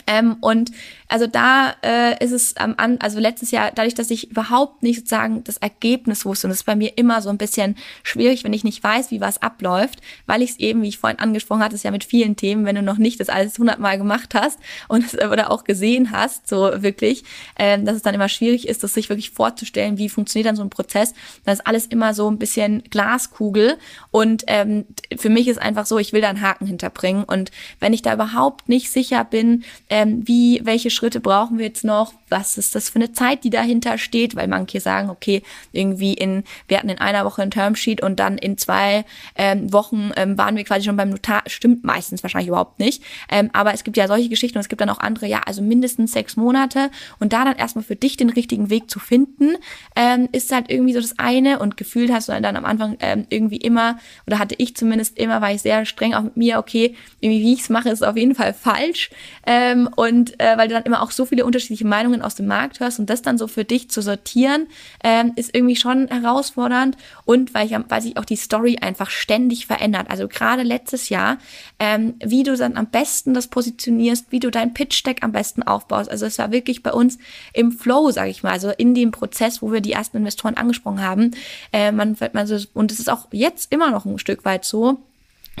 Ähm, und also da äh, ist es am ähm, also letztes Jahr, dadurch, dass ich überhaupt nicht sozusagen das Ergebnis wusste, und das ist bei mir immer so ein bisschen schwierig, wenn ich nicht weiß, wie was abläuft, weil ich es eben, wie ich vorhin angesprochen hatte, ist ja mit vielen Themen, wenn du noch nicht das alles hundertmal gemacht hast und es oder auch gesehen hast, so wirklich, äh, dass es dann immer schwierig ist, das sich wirklich vorzustellen, wie funktioniert dann so ein Prozess. Das ist alles immer so ein bisschen Glaskugel und ähm, für mich ist einfach so, ich will da einen Haken hinterbringen und wenn ich da überhaupt nicht sicher bin, ähm, wie, welche Schritte brauchen wir jetzt noch, was ist das für eine Zeit, die dahinter steht, weil manche sagen, okay, irgendwie in, wir hatten in einer Woche ein Termsheet und dann in zwei ähm, Wochen ähm, waren wir quasi schon beim Notar, stimmt meistens wahrscheinlich überhaupt nicht, ähm, aber es gibt ja solche Geschichten und es gibt dann auch andere, ja, also mindestens sechs Monate. Und da dann erstmal für dich den richtigen Weg zu finden, ähm, ist halt irgendwie so das eine. Und gefühlt hast du dann am Anfang ähm, irgendwie immer, oder hatte ich zumindest immer, war ich sehr streng auch mit mir, okay, irgendwie wie ich es mache, ist auf jeden Fall falsch, ähm, und äh, weil du dann immer auch so viele unterschiedliche Meinungen aus dem Markt hörst und das dann so für dich zu sortieren, ähm, ist irgendwie schon herausfordernd. Und weil, ich, weil sich auch die Story einfach ständig verändert. Also gerade letztes Jahr, ähm, wie du dann am besten das positionierst, wie du dein Pitch-Deck am besten aufbaust. Also es war wirklich bei uns im Flow, sage ich mal, also in dem Prozess, wo wir die ersten Investoren angesprochen haben. Äh, man, man so, und es ist auch jetzt immer noch ein Stück weit so,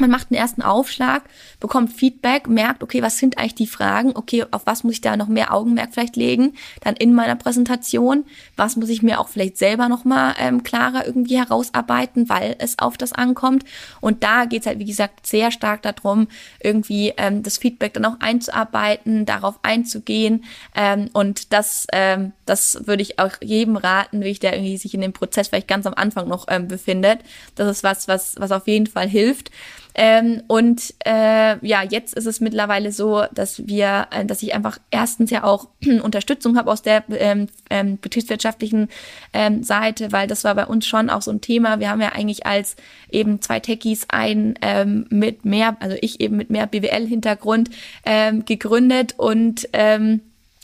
man macht einen ersten Aufschlag, bekommt Feedback, merkt, okay, was sind eigentlich die Fragen? Okay, auf was muss ich da noch mehr Augenmerk vielleicht legen? Dann in meiner Präsentation, was muss ich mir auch vielleicht selber nochmal ähm, klarer irgendwie herausarbeiten, weil es auf das ankommt. Und da geht's halt, wie gesagt, sehr stark darum, irgendwie ähm, das Feedback dann auch einzuarbeiten, darauf einzugehen. Ähm, und das, ähm, das würde ich auch jedem raten, wie ich der irgendwie sich in dem Prozess vielleicht ganz am Anfang noch ähm, befindet. Das ist was, was, was auf jeden Fall hilft. Ähm, und äh, ja, jetzt ist es mittlerweile so, dass wir, äh, dass ich einfach erstens ja auch Unterstützung habe aus der ähm, ähm, betriebswirtschaftlichen ähm, Seite, weil das war bei uns schon auch so ein Thema. Wir haben ja eigentlich als eben zwei Techies ein ähm, mit mehr, also ich eben mit mehr BWL-Hintergrund ähm, gegründet und ähm,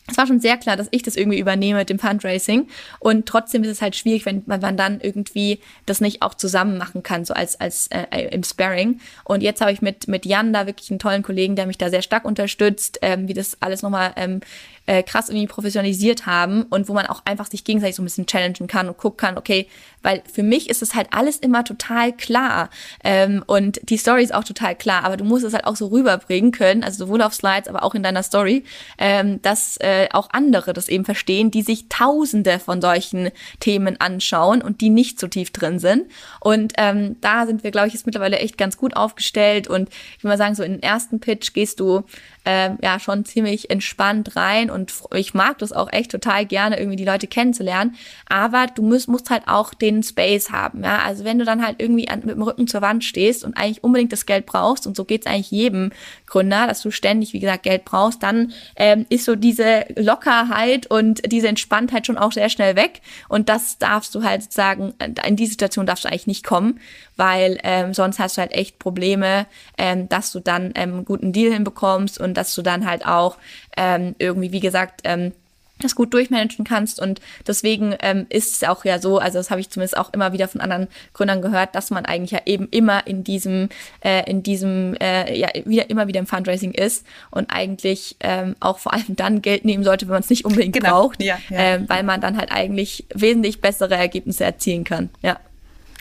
es war schon sehr klar, dass ich das irgendwie übernehme mit dem Fundraising. Und trotzdem ist es halt schwierig, wenn man dann irgendwie das nicht auch zusammen machen kann, so als, als äh, im Sparring. Und jetzt habe ich mit, mit Jan da wirklich einen tollen Kollegen, der mich da sehr stark unterstützt, ähm, wie das alles nochmal ähm, äh, krass irgendwie professionalisiert haben und wo man auch einfach sich gegenseitig so ein bisschen challengen kann und gucken kann, okay, weil für mich ist es halt alles immer total klar. Ähm, und die Story ist auch total klar, aber du musst es halt auch so rüberbringen können, also sowohl auf Slides, aber auch in deiner Story, ähm, dass äh, auch andere das eben verstehen, die sich tausende von solchen Themen anschauen und die nicht so tief drin sind. Und ähm, da sind wir, glaube ich, jetzt mittlerweile echt ganz gut aufgestellt. Und ich will mal sagen, so in den ersten Pitch gehst du ähm, ja schon ziemlich entspannt rein und ich mag das auch echt total gerne, irgendwie die Leute kennenzulernen. Aber du musst, musst halt auch den Space haben. Ja? Also wenn du dann halt irgendwie an, mit dem Rücken zur Wand stehst und eigentlich unbedingt das Geld brauchst, und so geht's eigentlich jedem Gründer, dass du ständig, wie gesagt, Geld brauchst, dann ähm, ist so diese Lockerheit und diese Entspanntheit schon auch sehr schnell weg. Und das darfst du halt sagen, in die Situation darfst du eigentlich nicht kommen weil ähm, sonst hast du halt echt Probleme, ähm, dass du dann ähm, einen guten Deal hinbekommst und dass du dann halt auch ähm, irgendwie, wie gesagt, ähm, das gut durchmanagen kannst und deswegen ähm, ist es auch ja so, also das habe ich zumindest auch immer wieder von anderen Gründern gehört, dass man eigentlich ja eben immer in diesem, äh, in diesem, äh, ja wieder immer wieder im Fundraising ist und eigentlich ähm, auch vor allem dann Geld nehmen sollte, wenn man es nicht unbedingt genau. braucht, ja, ja. Äh, weil man dann halt eigentlich wesentlich bessere Ergebnisse erzielen kann. Ja.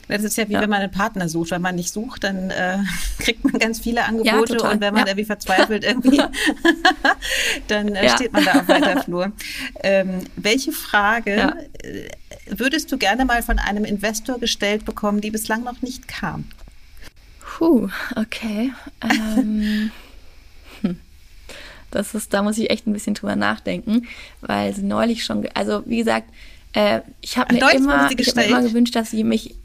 Das ist ja wie ja. wenn man einen Partner sucht. Wenn man nicht sucht, dann äh, kriegt man ganz viele Angebote ja, und wenn man ja. irgendwie verzweifelt irgendwie, dann äh, steht man da auf weiter Flur. Ähm, welche Frage äh, würdest du gerne mal von einem Investor gestellt bekommen, die bislang noch nicht kam? Puh, okay. Ähm, hm. das ist, da muss ich echt ein bisschen drüber nachdenken, weil sie neulich schon, also wie gesagt, äh, ich habe mir, immer, hab mir immer gewünscht, dass sie mich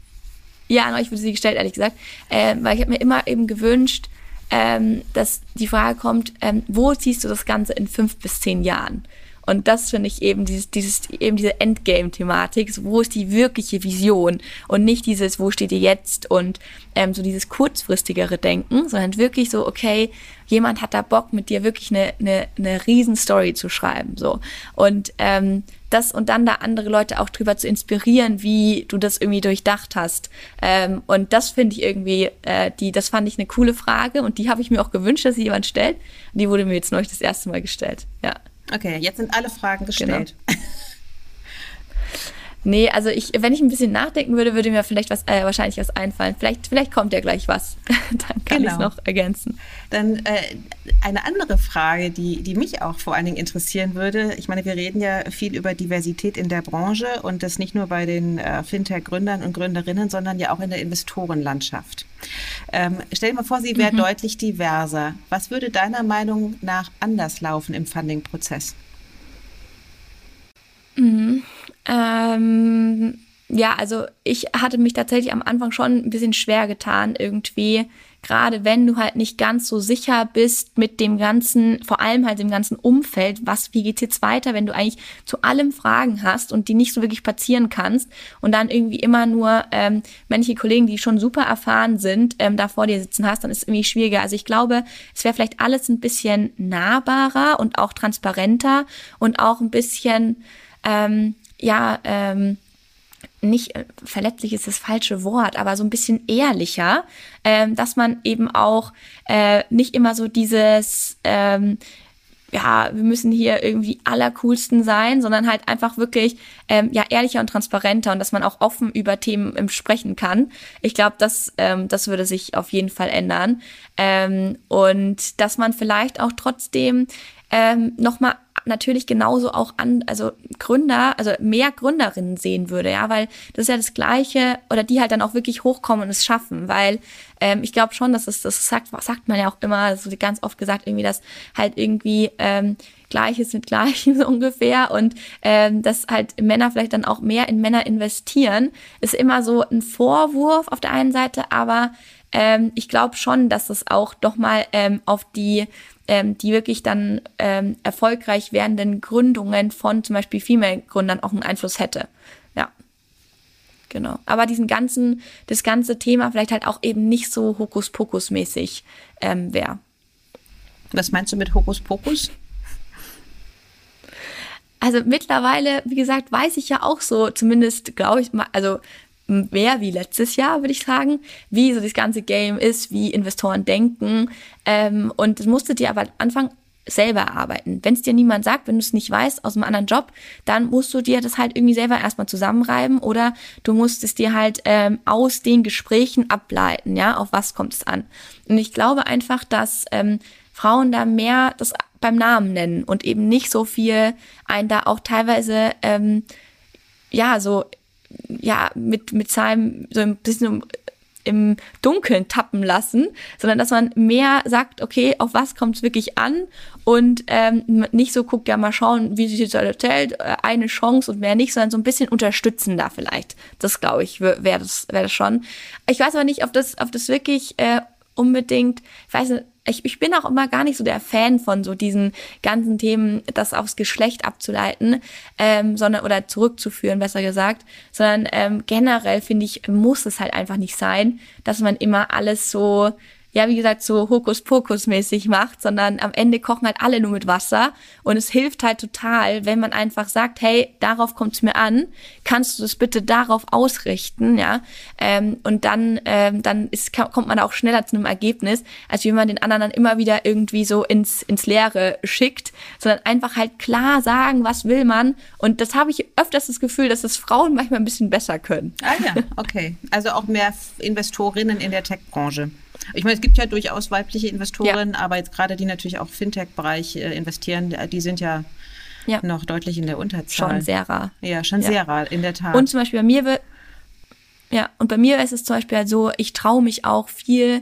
ja, ich wurde sie gestellt, ehrlich gesagt. Äh, weil ich habe mir immer eben gewünscht, ähm, dass die Frage kommt, ähm, wo siehst du das Ganze in fünf bis zehn Jahren? Und das finde ich eben dieses, dieses, eben diese Endgame-Thematik. So, wo ist die wirkliche Vision? Und nicht dieses, wo steht ihr jetzt? Und ähm, so dieses kurzfristigere Denken, sondern wirklich so, okay, jemand hat da Bock, mit dir wirklich eine, eine, eine riesen Story zu schreiben. So. Und ähm, das und dann da andere Leute auch drüber zu inspirieren, wie du das irgendwie durchdacht hast. Ähm, und das finde ich irgendwie, äh, die, das fand ich eine coole Frage und die habe ich mir auch gewünscht, dass sie jemand stellt. Und die wurde mir jetzt neulich das erste Mal gestellt. Ja. Okay, jetzt sind alle Fragen gestellt. Genau. Nee, also ich, wenn ich ein bisschen nachdenken würde, würde mir vielleicht was, äh, wahrscheinlich was einfallen. Vielleicht, vielleicht kommt ja gleich was. Dann kann genau. ich es noch ergänzen. Dann äh, eine andere Frage, die, die mich auch vor allen Dingen interessieren würde. Ich meine, wir reden ja viel über Diversität in der Branche und das nicht nur bei den äh, Fintech-Gründern und Gründerinnen, sondern ja auch in der Investorenlandschaft. Ähm, stell dir mal vor, sie wäre mhm. deutlich diverser. Was würde deiner Meinung nach anders laufen im Funding-Prozess? Mhm. Ähm, ja, also ich hatte mich tatsächlich am Anfang schon ein bisschen schwer getan, irgendwie gerade wenn du halt nicht ganz so sicher bist mit dem ganzen, vor allem halt dem ganzen Umfeld, was, wie geht's jetzt weiter, wenn du eigentlich zu allem Fragen hast und die nicht so wirklich platzieren kannst und dann irgendwie immer nur ähm, manche Kollegen, die schon super erfahren sind, ähm, da vor dir sitzen hast, dann ist es irgendwie schwieriger. Also ich glaube, es wäre vielleicht alles ein bisschen nahbarer und auch transparenter und auch ein bisschen, ähm, ja, ähm, nicht äh, verletzlich ist das falsche Wort, aber so ein bisschen ehrlicher, ähm, dass man eben auch äh, nicht immer so dieses ähm, ja, wir müssen hier irgendwie allercoolsten sein, sondern halt einfach wirklich ähm, ja ehrlicher und transparenter und dass man auch offen über Themen ähm, sprechen kann. Ich glaube, das ähm, das würde sich auf jeden Fall ändern ähm, und dass man vielleicht auch trotzdem ähm, noch mal natürlich genauso auch an, also Gründer, also mehr Gründerinnen sehen würde, ja, weil das ist ja das Gleiche oder die halt dann auch wirklich hochkommen und es schaffen, weil ähm, ich glaube schon, dass es, das sagt, sagt man ja auch immer, so ganz oft gesagt, irgendwie, dass halt irgendwie ähm, Gleiches mit Gleichem so ungefähr und ähm, dass halt Männer vielleicht dann auch mehr in Männer investieren, ist immer so ein Vorwurf auf der einen Seite, aber ähm, ich glaube schon, dass es auch doch mal ähm, auf die ähm, die wirklich dann ähm, erfolgreich werdenden Gründungen von zum Beispiel Female-Gründern auch einen Einfluss hätte. Ja. Genau. Aber diesen ganzen, das ganze Thema vielleicht halt auch eben nicht so Hokuspokus-mäßig ähm, wäre. Was meinst du mit Hokuspokus? Also mittlerweile, wie gesagt, weiß ich ja auch so, zumindest glaube ich mal, also mehr wie letztes Jahr, würde ich sagen, wie so das ganze Game ist, wie Investoren denken. Ähm, und das musstet ihr aber am Anfang selber erarbeiten. Wenn es dir niemand sagt, wenn du es nicht weißt aus einem anderen Job, dann musst du dir das halt irgendwie selber erstmal zusammenreiben oder du musst es dir halt ähm, aus den Gesprächen ableiten, ja, auf was kommt es an. Und ich glaube einfach, dass ähm, Frauen da mehr das beim Namen nennen und eben nicht so viel ein da auch teilweise ähm, ja so ja, mit, mit seinem, so ein bisschen im Dunkeln tappen lassen, sondern dass man mehr sagt, okay, auf was kommt es wirklich an und ähm, nicht so guckt, ja mal schauen, wie sich das erzählt, äh, eine Chance und mehr nicht, sondern so ein bisschen unterstützen da vielleicht. Das glaube ich, wäre das, wäre das schon. Ich weiß aber nicht, ob das, ob das wirklich äh, unbedingt, ich weiß nicht, ich, ich bin auch immer gar nicht so der Fan von so diesen ganzen Themen, das aufs Geschlecht abzuleiten, ähm, sondern oder zurückzuführen, besser gesagt, sondern ähm, generell finde ich, muss es halt einfach nicht sein, dass man immer alles so ja, wie gesagt, so Hokuspokus-mäßig macht, sondern am Ende kochen halt alle nur mit Wasser. Und es hilft halt total, wenn man einfach sagt, hey, darauf kommt es mir an, kannst du das bitte darauf ausrichten, ja. Ähm, und dann, ähm, dann ist, kommt man auch schneller zu einem Ergebnis, als wenn man den anderen dann immer wieder irgendwie so ins, ins Leere schickt, sondern einfach halt klar sagen, was will man. Und das habe ich öfters das Gefühl, dass das Frauen manchmal ein bisschen besser können. Ah ja, okay. Also auch mehr Investorinnen in der Tech-Branche. Ich meine, es gibt ja durchaus weibliche Investoren, ja. aber jetzt gerade die natürlich auch Fintech-Bereich äh, investieren, die sind ja, ja, noch deutlich in der Unterzahl. Schon sehr rar. Ja, schon ja. sehr rar, in der Tat. Und zum Beispiel bei mir wird, ja, und bei mir ist es zum Beispiel halt so, ich traue mich auch viel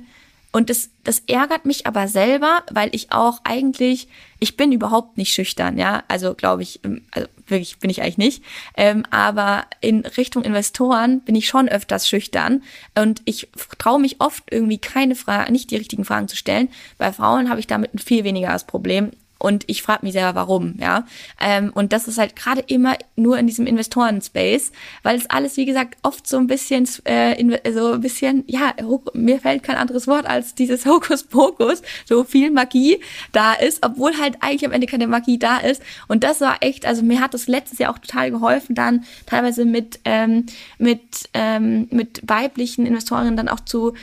und das, das ärgert mich aber selber, weil ich auch eigentlich, ich bin überhaupt nicht schüchtern, ja. Also glaube ich, ähm, also wirklich bin ich eigentlich nicht. Ähm, aber in Richtung Investoren bin ich schon öfters schüchtern. Und ich traue mich oft irgendwie keine Fragen, nicht die richtigen Fragen zu stellen. Bei Frauen habe ich damit viel weniger das Problem und ich frage mich selber, warum, ja. Ähm, und das ist halt gerade immer nur in diesem Investoren-Space, weil es alles, wie gesagt, oft so ein bisschen, äh, so ein bisschen, ja, mir fällt kein anderes Wort als dieses Hokuspokus, so viel Magie da ist, obwohl halt eigentlich am Ende keine Magie da ist. Und das war echt, also mir hat das letztes Jahr auch total geholfen, dann teilweise mit, ähm, mit, ähm, mit weiblichen Investoren dann auch zu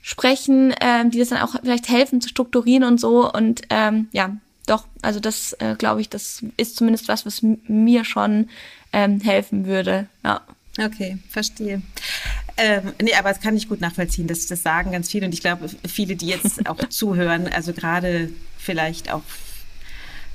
sprechen, ähm, die das dann auch vielleicht helfen zu strukturieren und so. Und ähm, ja, doch, also das äh, glaube ich, das ist zumindest was, was mir schon ähm, helfen würde. Ja. Okay, verstehe. Ähm, nee, aber das kann ich gut nachvollziehen. Das, das sagen ganz viele und ich glaube, viele, die jetzt auch zuhören, also gerade vielleicht auch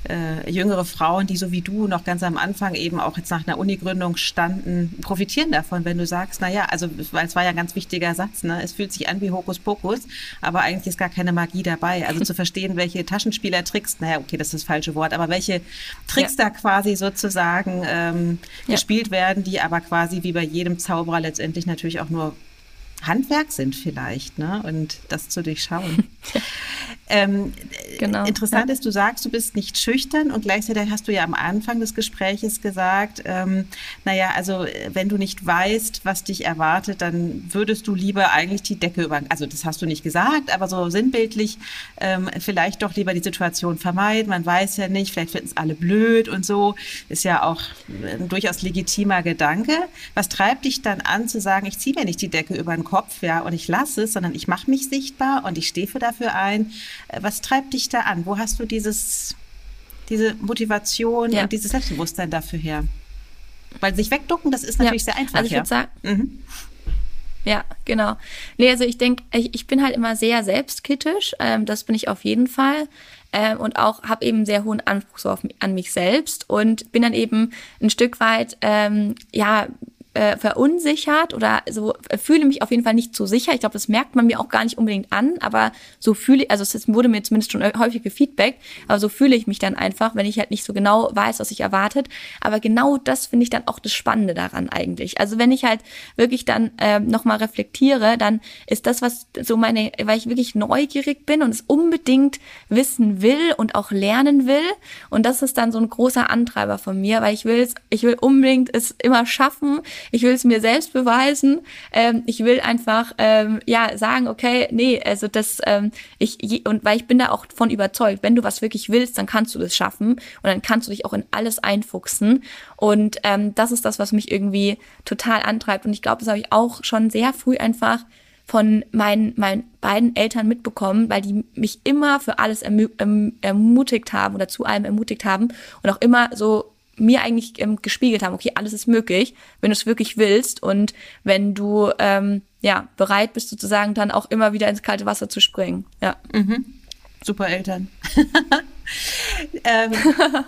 äh, jüngere Frauen, die so wie du noch ganz am Anfang eben auch jetzt nach einer Unigründung standen, profitieren davon, wenn du sagst, na ja, also weil es war ja ein ganz wichtiger Satz, ne? Es fühlt sich an wie Hokuspokus, aber eigentlich ist gar keine Magie dabei. Also zu verstehen, welche Taschenspielertricks, naja, okay, das ist das falsche Wort, aber welche Tricks ja. da quasi sozusagen ähm, ja. gespielt werden, die aber quasi wie bei jedem Zauberer letztendlich natürlich auch nur Handwerk sind vielleicht, ne? Und das zu durchschauen. ähm, genau. Interessant ja. ist, du sagst, du bist nicht schüchtern und gleichzeitig hast du ja am Anfang des Gespräches gesagt, ähm, naja, also wenn du nicht weißt, was dich erwartet, dann würdest du lieber eigentlich die Decke über, also das hast du nicht gesagt, aber so sinnbildlich ähm, vielleicht doch lieber die Situation vermeiden. Man weiß ja nicht, vielleicht finden es alle blöd und so. Ist ja auch ein durchaus legitimer Gedanke. Was treibt dich dann an zu sagen, ich ziehe mir nicht die Decke über den Kopf? Kopf, ja, und ich lasse es, sondern ich mache mich sichtbar und ich stehe für dafür ein. Äh, was treibt dich da an? Wo hast du dieses, diese Motivation ja. und dieses Selbstbewusstsein dafür her? Weil sich wegducken, das ist natürlich ja. sehr einfach. Also ich ja. würde sagen, mhm. Ja, genau. Nee, also ich denke, ich, ich, bin halt immer sehr selbstkritisch. Ähm, das bin ich auf jeden Fall. Ähm, und auch habe eben sehr hohen Anspruch so auf, an mich selbst und bin dann eben ein Stück weit, ähm, ja, äh, verunsichert oder so äh, fühle mich auf jeden Fall nicht so sicher. Ich glaube, das merkt man mir auch gar nicht unbedingt an, aber so fühle ich, also es wurde mir zumindest schon häufig gefeedbackt, aber so fühle ich mich dann einfach, wenn ich halt nicht so genau weiß, was ich erwartet. Aber genau das finde ich dann auch das Spannende daran eigentlich. Also wenn ich halt wirklich dann äh, nochmal reflektiere, dann ist das, was so meine, weil ich wirklich neugierig bin und es unbedingt wissen will und auch lernen will. Und das ist dann so ein großer Antreiber von mir, weil ich will es, ich will unbedingt es immer schaffen, ich will es mir selbst beweisen. Ähm, ich will einfach ähm, ja sagen, okay, nee, also das ähm, ich und weil ich bin da auch von überzeugt, wenn du was wirklich willst, dann kannst du das schaffen und dann kannst du dich auch in alles einfuchsen. Und ähm, das ist das, was mich irgendwie total antreibt. Und ich glaube, das habe ich auch schon sehr früh einfach von meinen, meinen beiden Eltern mitbekommen, weil die mich immer für alles erm-, ermutigt haben oder zu allem ermutigt haben und auch immer so mir eigentlich ähm, gespiegelt haben, okay, alles ist möglich, wenn du es wirklich willst und wenn du ähm, ja bereit bist sozusagen dann auch immer wieder ins kalte Wasser zu springen. Ja. Mhm. Super Eltern. ähm,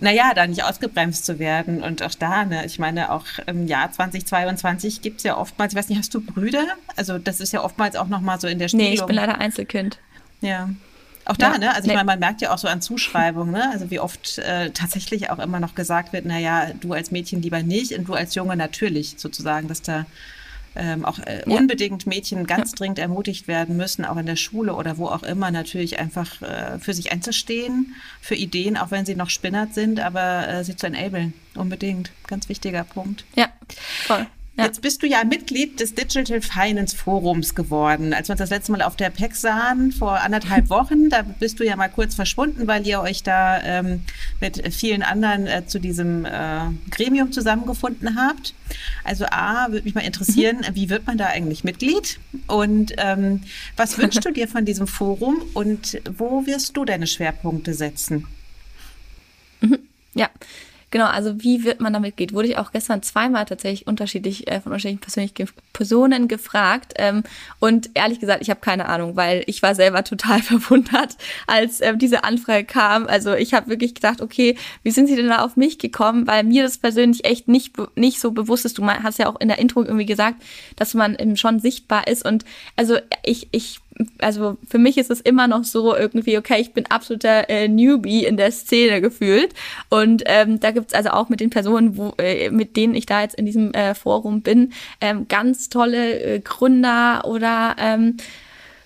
naja, da nicht ausgebremst zu werden. Und auch da, ne, ich meine, auch im Jahr 2022 gibt es ja oftmals, ich weiß nicht, hast du Brüder? Also das ist ja oftmals auch nochmal so in der Spiegelung. Nee, ich bin leider Einzelkind. Ja, auch da, ja, ne? Also ich meine, man merkt ja auch so an Zuschreibungen, ne? Also wie oft äh, tatsächlich auch immer noch gesagt wird, naja, du als Mädchen lieber nicht und du als Junge natürlich sozusagen, dass da ähm, auch äh, ja. unbedingt Mädchen ganz ja. dringend ermutigt werden müssen, auch in der Schule oder wo auch immer, natürlich einfach äh, für sich einzustehen, für Ideen, auch wenn sie noch spinnert sind, aber äh, sie zu enablen. Unbedingt. Ganz wichtiger Punkt. Ja, voll. Ja. Jetzt bist du ja Mitglied des Digital Finance Forums geworden. Als wir uns das letzte Mal auf der PEC sahen, vor anderthalb Wochen, da bist du ja mal kurz verschwunden, weil ihr euch da ähm, mit vielen anderen äh, zu diesem äh, Gremium zusammengefunden habt. Also A, würde mich mal interessieren, mhm. wie wird man da eigentlich Mitglied? Und ähm, was wünschst du dir von diesem Forum und wo wirst du deine Schwerpunkte setzen? Mhm. Ja, Genau, also wie wird man damit geht, wurde ich auch gestern zweimal tatsächlich unterschiedlich äh, von unterschiedlichen persönlichen Personen gefragt. Ähm, und ehrlich gesagt, ich habe keine Ahnung, weil ich war selber total verwundert, als äh, diese Anfrage kam. Also ich habe wirklich gedacht, okay, wie sind Sie denn da auf mich gekommen? Weil mir das persönlich echt nicht nicht so bewusst ist. Du hast ja auch in der Intro irgendwie gesagt, dass man eben schon sichtbar ist. Und also ich ich also für mich ist es immer noch so irgendwie, okay, ich bin absoluter äh, Newbie in der Szene gefühlt. Und ähm, da gibt's also auch mit den Personen, wo, äh, mit denen ich da jetzt in diesem äh, Forum bin, ähm, ganz tolle äh, Gründer oder ähm,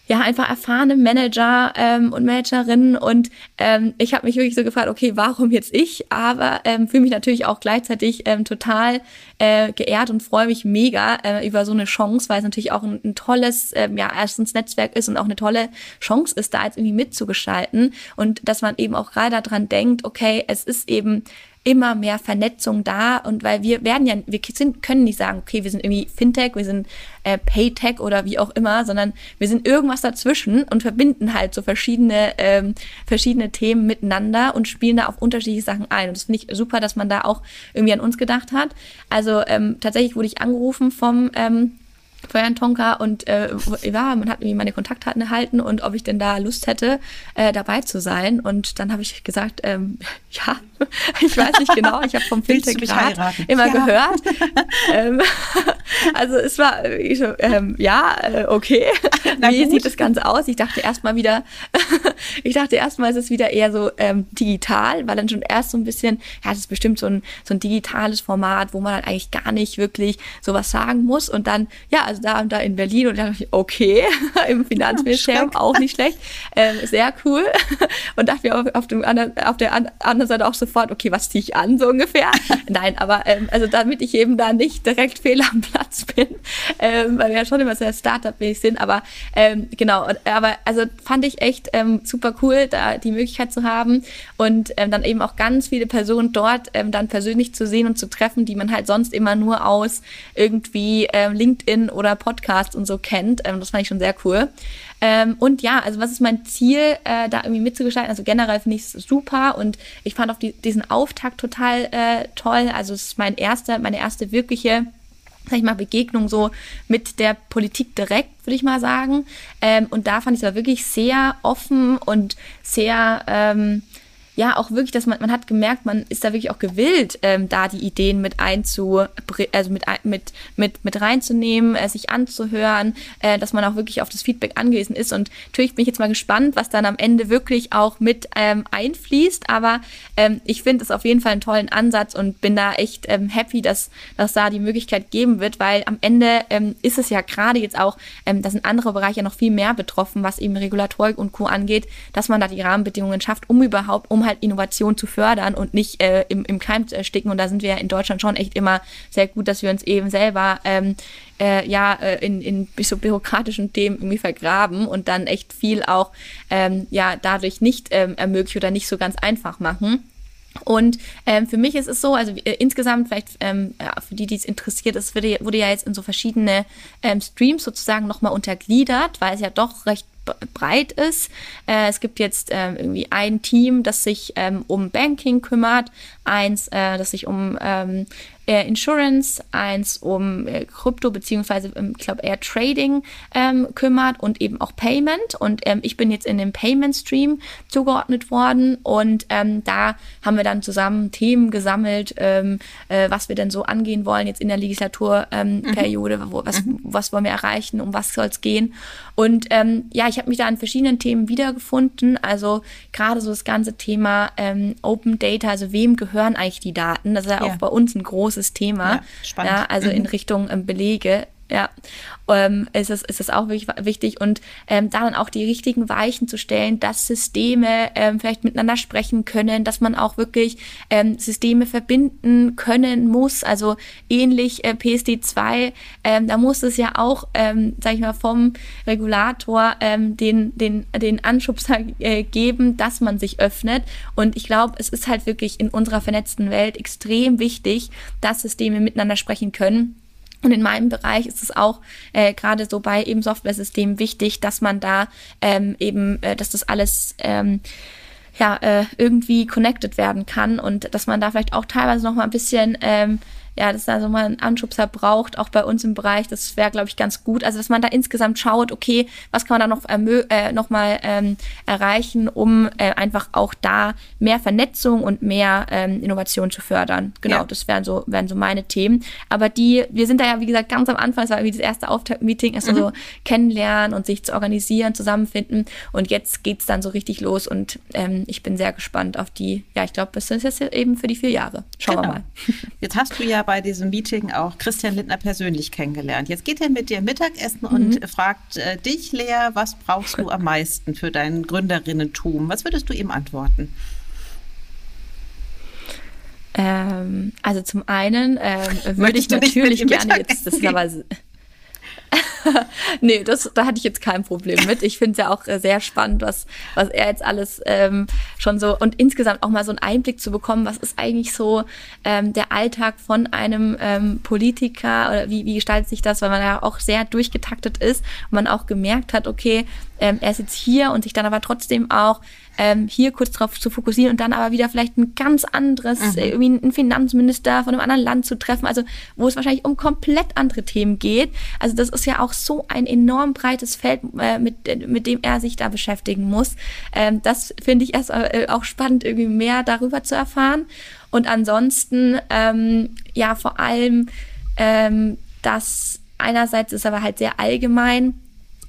ja einfach erfahrene Manager ähm, und Managerinnen und ähm, ich habe mich wirklich so gefragt, okay, warum jetzt ich? Aber ähm, fühle mich natürlich auch gleichzeitig ähm, total äh, geehrt und freue mich mega äh, über so eine Chance, weil es natürlich auch ein, ein tolles, ähm, ja erstens Netzwerk ist und auch eine tolle Chance ist, da jetzt irgendwie mitzugestalten und dass man eben auch gerade daran denkt, okay, es ist eben immer mehr Vernetzung da und weil wir werden ja, wir sind, können nicht sagen, okay, wir sind irgendwie Fintech, wir sind äh, Paytech oder wie auch immer, sondern wir sind irgendwas dazwischen und verbinden halt so verschiedene, ähm, verschiedene Themen miteinander und spielen da auf unterschiedliche Sachen ein. Und das finde ich super, dass man da auch irgendwie an uns gedacht hat. Also ähm, tatsächlich wurde ich angerufen vom ähm, für Herrn Tonka und äh, ja, man hat irgendwie meine Kontaktdaten erhalten und ob ich denn da Lust hätte, äh, dabei zu sein. Und dann habe ich gesagt, ähm, ja, ich weiß nicht genau, ich habe vom Fintech immer ja. gehört. ähm, also es war ich ähm, ja, äh, okay. Na Wie gut. sieht das Ganze aus? Ich dachte erstmal wieder, ich dachte erstmal ist es wieder eher so ähm, digital, weil dann schon erst so ein bisschen, ja, das ist bestimmt so ein, so ein digitales Format, wo man halt eigentlich gar nicht wirklich sowas sagen muss. Und dann, ja, also da und da in Berlin und dann dachte ich, okay, im Finanzministerium ja, auch nicht schlecht, ähm, sehr cool. Und dachte mir auf, auf, dem anderen, auf der anderen Seite auch sofort, okay, was ziehe ich an, so ungefähr. Nein, aber ähm, also damit ich eben da nicht direkt fehl am Platz bin, ähm, weil wir ja schon immer sehr Startup-mäßig sind, aber ähm, genau, aber also fand ich echt ähm, super cool, da die Möglichkeit zu haben und ähm, dann eben auch ganz viele Personen dort ähm, dann persönlich zu sehen und zu treffen, die man halt sonst immer nur aus irgendwie ähm, LinkedIn oder Podcast und so kennt. Ähm, das fand ich schon sehr cool. Ähm, und ja, also was ist mein Ziel, äh, da irgendwie mitzugestalten? Also generell finde ich es super und ich fand auch die, diesen Auftakt total äh, toll. Also es ist mein erster, meine erste wirkliche sag ich mal, Begegnung so mit der Politik direkt, würde ich mal sagen. Ähm, und da fand ich es aber wirklich sehr offen und sehr, ähm, ja auch wirklich, dass man, man hat gemerkt, man ist da wirklich auch gewillt, ähm, da die Ideen mit einzu, also mit, mit, mit, mit reinzunehmen, äh, sich anzuhören, äh, dass man auch wirklich auf das Feedback angewiesen ist. Und natürlich bin ich jetzt mal gespannt, was dann am Ende wirklich auch mit ähm, einfließt. Aber ähm, ich finde es auf jeden Fall einen tollen Ansatz und bin da echt ähm, happy, dass, dass da die Möglichkeit geben wird, weil am Ende ähm, ist es ja gerade jetzt auch, ähm, da sind andere Bereiche noch viel mehr betroffen, was eben Regulatorik und Co. angeht, dass man da die Rahmenbedingungen schafft, um überhaupt, um halt Innovation zu fördern und nicht äh, im, im Keim zu ersticken. Und da sind wir ja in Deutschland schon echt immer sehr gut, dass wir uns eben selber ähm, äh, ja äh, in, in so bürokratischen Themen irgendwie vergraben und dann echt viel auch ähm, ja dadurch nicht ähm, ermöglichen oder nicht so ganz einfach machen. Und ähm, für mich ist es so, also äh, insgesamt vielleicht ähm, ja, für die, die es interessiert, es wurde, wurde ja jetzt in so verschiedene ähm, Streams sozusagen nochmal untergliedert, weil es ja doch recht breit ist. Äh, es gibt jetzt ähm, irgendwie ein Team, das sich ähm, um Banking kümmert, eins, äh, das sich um ähm, äh, Insurance, eins um äh, Krypto beziehungsweise ähm, ich glaube eher Trading ähm, kümmert und eben auch Payment. Und ähm, ich bin jetzt in dem Payment Stream zugeordnet worden und ähm, da haben wir dann zusammen Themen gesammelt, ähm, äh, was wir denn so angehen wollen jetzt in der Legislaturperiode, mhm. was, mhm. was wollen wir erreichen, um was soll es gehen. Und ja, ich habe mich da an verschiedenen Themen wiedergefunden. Also gerade so das ganze Thema Open Data, also wem gehören eigentlich die Daten? Das ist ja, ja. auch bei uns ein großes großes Thema. Ja, spannend. Ja, also mhm. in Richtung ähm, Belege. Ja, ähm, ist, es, ist es auch wirklich wichtig und ähm, da dann auch die richtigen Weichen zu stellen, dass Systeme ähm, vielleicht miteinander sprechen können, dass man auch wirklich ähm, Systeme verbinden können muss. Also ähnlich äh, PSD2, ähm, da muss es ja auch, ähm, sag ich mal, vom Regulator ähm, den, den, den Anschubser äh, geben, dass man sich öffnet. Und ich glaube, es ist halt wirklich in unserer vernetzten Welt extrem wichtig, dass Systeme miteinander sprechen können und in meinem Bereich ist es auch äh, gerade so bei eben Software-Systemen wichtig, dass man da ähm, eben, äh, dass das alles ähm, ja äh, irgendwie connected werden kann und dass man da vielleicht auch teilweise noch mal ein bisschen ähm, ja, dass da so mal einen Anschubser braucht, auch bei uns im Bereich, das wäre, glaube ich, ganz gut. Also, dass man da insgesamt schaut, okay, was kann man da noch, äh, noch mal ähm, erreichen, um äh, einfach auch da mehr Vernetzung und mehr ähm, Innovation zu fördern. Genau, ja. das wären so, wären so meine Themen. Aber die, wir sind da ja, wie gesagt, ganz am Anfang, es war irgendwie das erste Auftakt-Meeting, erst mhm. so kennenlernen und sich zu organisieren, zusammenfinden. Und jetzt geht's dann so richtig los und ähm, ich bin sehr gespannt auf die, ja, ich glaube, das ist jetzt eben für die vier Jahre. Schauen genau. wir mal. Jetzt hast du ja bei diesem Meeting auch Christian Lindner persönlich kennengelernt. Jetzt geht er mit dir Mittagessen mhm. und fragt äh, dich, Lea, was brauchst du am meisten für dein Gründerinnentum? Was würdest du ihm antworten? Ähm, also zum einen ähm, würde ich natürlich gerne jetzt, das ist aber nee, das, da hatte ich jetzt kein Problem mit. Ich finde es ja auch äh, sehr spannend, was, was er jetzt alles ähm, schon so und insgesamt auch mal so einen Einblick zu bekommen, was ist eigentlich so ähm, der Alltag von einem ähm, Politiker oder wie, wie gestaltet sich das, weil man ja auch sehr durchgetaktet ist und man auch gemerkt hat, okay, ähm, er ist jetzt hier und sich dann aber trotzdem auch ähm, hier kurz drauf zu fokussieren und dann aber wieder vielleicht ein ganz anderes, mhm. äh, irgendwie einen Finanzminister von einem anderen Land zu treffen, also wo es wahrscheinlich um komplett andere Themen geht. Also das ist ja auch so ein enorm breites Feld, äh, mit, äh, mit dem er sich da beschäftigen muss. Ähm, das finde ich erst äh, auch spannend, irgendwie mehr darüber zu erfahren. Und ansonsten, ähm, ja, vor allem, ähm, dass einerseits ist aber halt sehr allgemein,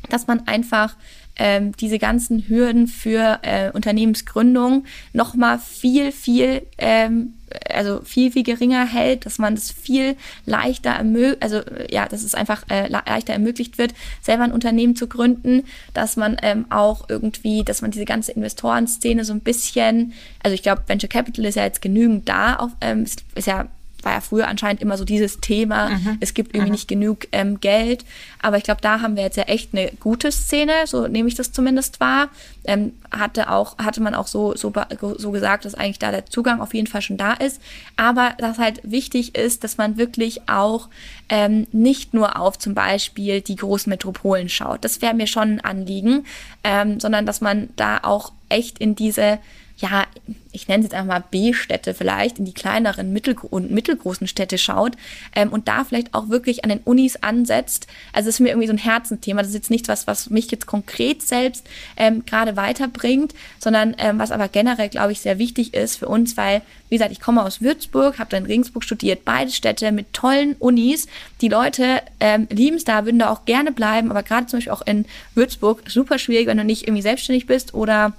dass man einfach ähm, diese ganzen Hürden für äh, Unternehmensgründung noch mal viel, viel, ähm, also viel, viel geringer hält, dass man es viel leichter ermöglicht, also ja, dass es einfach äh, leichter ermöglicht wird, selber ein Unternehmen zu gründen, dass man ähm, auch irgendwie, dass man diese ganze Investorenszene so ein bisschen, also ich glaube, Venture Capital ist ja jetzt genügend da, auf, ähm, ist, ist ja war ja früher anscheinend immer so dieses Thema, mhm. es gibt irgendwie mhm. nicht genug ähm, Geld. Aber ich glaube, da haben wir jetzt ja echt eine gute Szene, so nehme ich das zumindest wahr. Ähm, hatte auch, hatte man auch so, so, so gesagt, dass eigentlich da der Zugang auf jeden Fall schon da ist. Aber dass halt wichtig ist, dass man wirklich auch ähm, nicht nur auf zum Beispiel die großen Metropolen schaut. Das wäre mir schon ein Anliegen, ähm, sondern dass man da auch echt in diese ja, ich nenne es jetzt einfach mal B-Städte vielleicht, in die kleineren mittel und mittelgroßen Städte schaut ähm, und da vielleicht auch wirklich an den Unis ansetzt. Also es ist mir irgendwie so ein Herzenthema. Das ist jetzt nichts, was, was mich jetzt konkret selbst ähm, gerade weiterbringt, sondern ähm, was aber generell, glaube ich, sehr wichtig ist für uns, weil, wie gesagt, ich komme aus Würzburg, habe dann in Regensburg studiert, beide Städte mit tollen Unis. Die Leute ähm, lieben es da, würden da auch gerne bleiben, aber gerade zum Beispiel auch in Würzburg super schwierig, wenn du nicht irgendwie selbstständig bist oder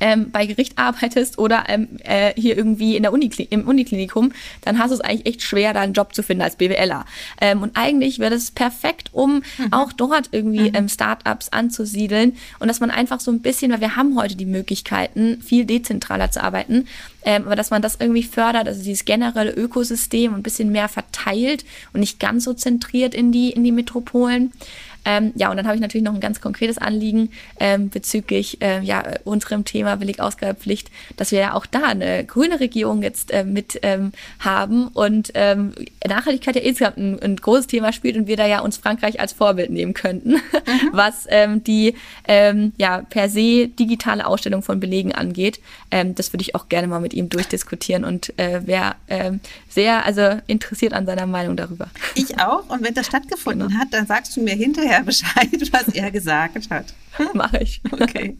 ähm, bei Gericht arbeitest oder ähm, äh, hier irgendwie in der Unikli im Uniklinikum, dann hast du es eigentlich echt schwer, da einen Job zu finden als BWLer. Ähm, und eigentlich wäre das perfekt, um mhm. auch dort irgendwie mhm. ähm, Startups anzusiedeln und dass man einfach so ein bisschen, weil wir haben heute die Möglichkeiten, viel dezentraler zu arbeiten, ähm, aber dass man das irgendwie fördert, also dieses generelle Ökosystem ein bisschen mehr verteilt und nicht ganz so zentriert in die, in die Metropolen. Ähm, ja, und dann habe ich natürlich noch ein ganz konkretes Anliegen ähm, bezüglich äh, ja, unserem Thema Billigausgabepflicht, dass wir ja auch da eine grüne Regierung jetzt äh, mit ähm, haben und ähm, Nachhaltigkeit ja insgesamt ein, ein, großes Thema spielt und wir da ja uns Frankreich als Vorbild nehmen könnten, mhm. was ähm, die ähm, ja per se digitale Ausstellung von Belegen angeht. Ähm, das würde ich auch gerne mal mit ihm durchdiskutieren und äh, wäre ähm, sehr also interessiert an seiner Meinung darüber. Ich auch. Und wenn das stattgefunden genau. hat, dann sagst du mir hinterher hinterher Bescheid, was er gesagt hat. Mache ich. Okay.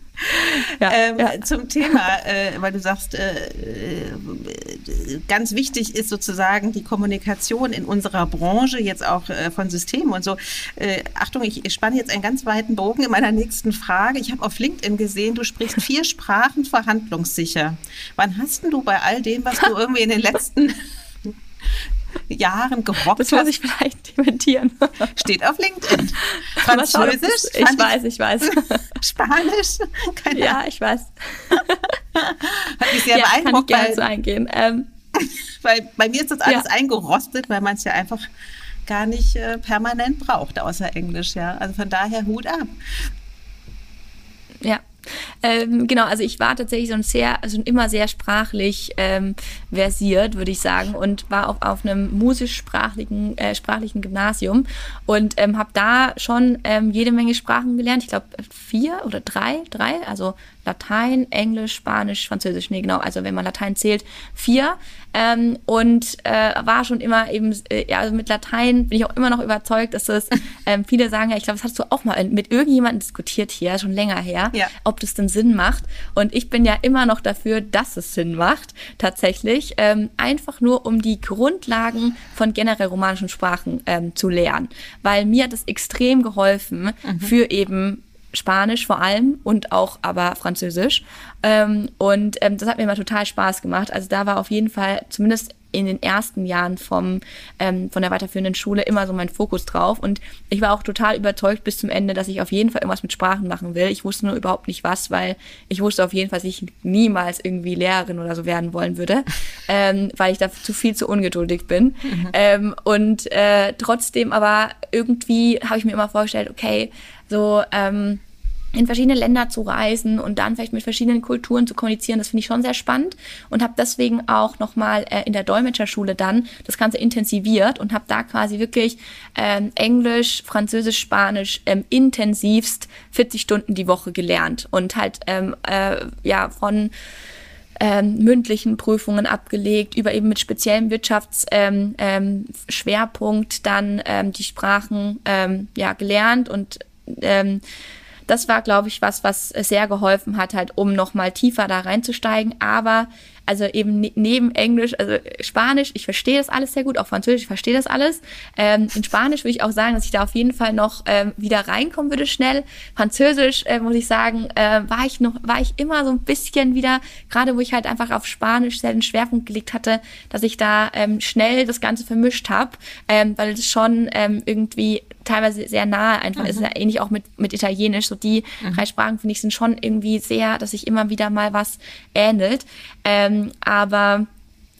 Ja, ähm, ja. Zum Thema, äh, weil du sagst, äh, äh, ganz wichtig ist sozusagen die Kommunikation in unserer Branche, jetzt auch äh, von Systemen und so. Äh, Achtung, ich spanne jetzt einen ganz weiten Bogen in meiner nächsten Frage. Ich habe auf LinkedIn gesehen, du sprichst vier Sprachen verhandlungssicher. Wann hast denn du bei all dem, was du irgendwie in den letzten Jahren gerockt Das muss ich vielleicht dementieren. Steht auf LinkedIn. Französisch? ich weiß, ich weiß. Spanisch? Keine ja, ich weiß. Hat mich sehr ja, beeindruckt. Kann ich gerne so eingehen. Ähm, weil bei mir ist das alles ja. eingerostet, weil man es ja einfach gar nicht äh, permanent braucht, außer Englisch, ja. Also von daher Hut ab. Ähm, genau, also ich war tatsächlich so ein sehr, also immer sehr sprachlich ähm, versiert, würde ich sagen, und war auch auf einem musisch-sprachlichen äh, sprachlichen Gymnasium und ähm, habe da schon ähm, jede Menge Sprachen gelernt. Ich glaube vier oder drei, drei, also Latein, Englisch, Spanisch, Französisch, nee, genau, also wenn man Latein zählt, vier. Ähm, und äh, war schon immer eben, äh, ja, also mit Latein bin ich auch immer noch überzeugt, dass das, ähm, viele sagen ja, ich glaube, das hast du auch mal mit irgendjemandem diskutiert hier, schon länger her, ja. ob das denn Sinn macht. Und ich bin ja immer noch dafür, dass es Sinn macht, tatsächlich, ähm, einfach nur um die Grundlagen von generell romanischen Sprachen ähm, zu lernen. Weil mir hat es extrem geholfen mhm. für eben Spanisch vor allem und auch aber Französisch. Ähm, und ähm, das hat mir immer total Spaß gemacht. Also da war auf jeden Fall zumindest in den ersten Jahren vom, ähm, von der weiterführenden Schule immer so mein Fokus drauf. Und ich war auch total überzeugt bis zum Ende, dass ich auf jeden Fall irgendwas mit Sprachen machen will. Ich wusste nur überhaupt nicht was, weil ich wusste auf jeden Fall, dass ich niemals irgendwie Lehrerin oder so werden wollen würde, ähm, weil ich da zu viel zu ungeduldig bin. Mhm. Ähm, und äh, trotzdem aber irgendwie habe ich mir immer vorgestellt, okay, so, ähm, in verschiedene Länder zu reisen und dann vielleicht mit verschiedenen Kulturen zu kommunizieren, das finde ich schon sehr spannend und habe deswegen auch nochmal äh, in der Dolmetscherschule dann das Ganze intensiviert und habe da quasi wirklich ähm, Englisch, Französisch, Spanisch ähm, intensivst 40 Stunden die Woche gelernt und halt ähm, äh, ja von ähm, mündlichen Prüfungen abgelegt, über eben mit speziellem Wirtschaftsschwerpunkt ähm, ähm, dann ähm, die Sprachen ähm, ja gelernt und ähm, das war, glaube ich, was, was sehr geholfen hat, halt, um nochmal tiefer da reinzusteigen. Aber also eben ne neben Englisch, also Spanisch, ich verstehe das alles sehr gut, auch Französisch, ich verstehe das alles. Ähm, in Spanisch würde ich auch sagen, dass ich da auf jeden Fall noch ähm, wieder reinkommen würde schnell. Französisch äh, muss ich sagen, äh, war ich noch, war ich immer so ein bisschen wieder, gerade wo ich halt einfach auf Spanisch sehr den Schwerpunkt gelegt hatte, dass ich da ähm, schnell das Ganze vermischt habe, ähm, weil es schon ähm, irgendwie teilweise sehr nahe einfach mhm. ist. Ja ähnlich auch mit, mit Italienisch. So die mhm. drei Sprachen, finde ich, sind schon irgendwie sehr, dass sich immer wieder mal was ähnelt. Ähm, aber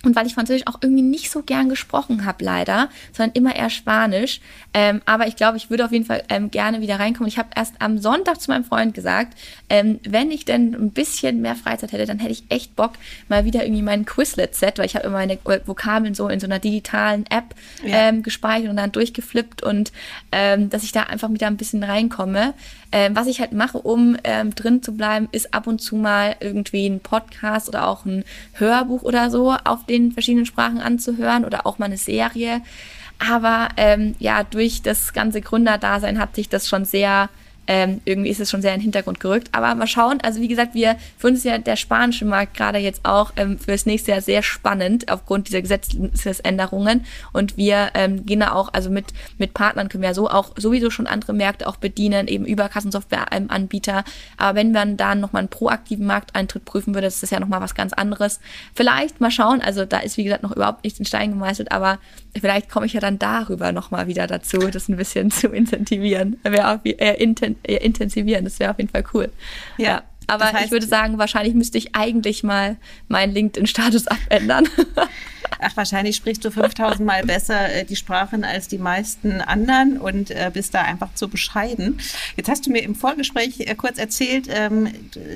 und weil ich Französisch auch irgendwie nicht so gern gesprochen habe, leider, sondern immer eher Spanisch. Ähm, aber ich glaube, ich würde auf jeden Fall ähm, gerne wieder reinkommen. Ich habe erst am Sonntag zu meinem Freund gesagt, ähm, wenn ich denn ein bisschen mehr Freizeit hätte, dann hätte ich echt Bock, mal wieder irgendwie mein Quizlet-Set, weil ich habe immer meine Vokabeln so in so einer digitalen App ja. Ähm, gespeichert und dann durchgeflippt und ähm, dass ich da einfach wieder ein bisschen reinkomme. Ähm, was ich halt mache, um ähm, drin zu bleiben, ist ab und zu mal irgendwie ein Podcast oder auch ein Hörbuch oder so auf den verschiedenen Sprachen anzuhören oder auch mal eine Serie. Aber ähm, ja, durch das ganze Gründerdasein hat sich das schon sehr ähm, irgendwie ist es schon sehr in den Hintergrund gerückt. Aber mal schauen. Also wie gesagt, wir für uns ist ja der spanische Markt gerade jetzt auch ähm, für das nächste Jahr sehr spannend aufgrund dieser Gesetzesänderungen. Und wir ähm, gehen da auch, also mit, mit Partnern können wir ja so auch sowieso schon andere Märkte auch bedienen, eben über Kassensoftware-Anbieter. Aber wenn man dann nochmal einen proaktiven Markteintritt prüfen würde, das ist ja nochmal was ganz anderes. Vielleicht mal schauen, also da ist wie gesagt noch überhaupt nichts in Stein gemeißelt, aber vielleicht komme ich ja dann darüber nochmal wieder dazu, das ein bisschen zu incentivieren. Wäre auch äh, inten intensivieren. Das wäre auf jeden Fall cool. Ja. ja. Aber das heißt, ich würde sagen, wahrscheinlich müsste ich eigentlich mal meinen LinkedIn-Status abändern. Ach, wahrscheinlich sprichst du 5000 Mal besser äh, die Sprachen als die meisten anderen und äh, bist da einfach zu bescheiden. Jetzt hast du mir im Vorgespräch äh, kurz erzählt, ähm,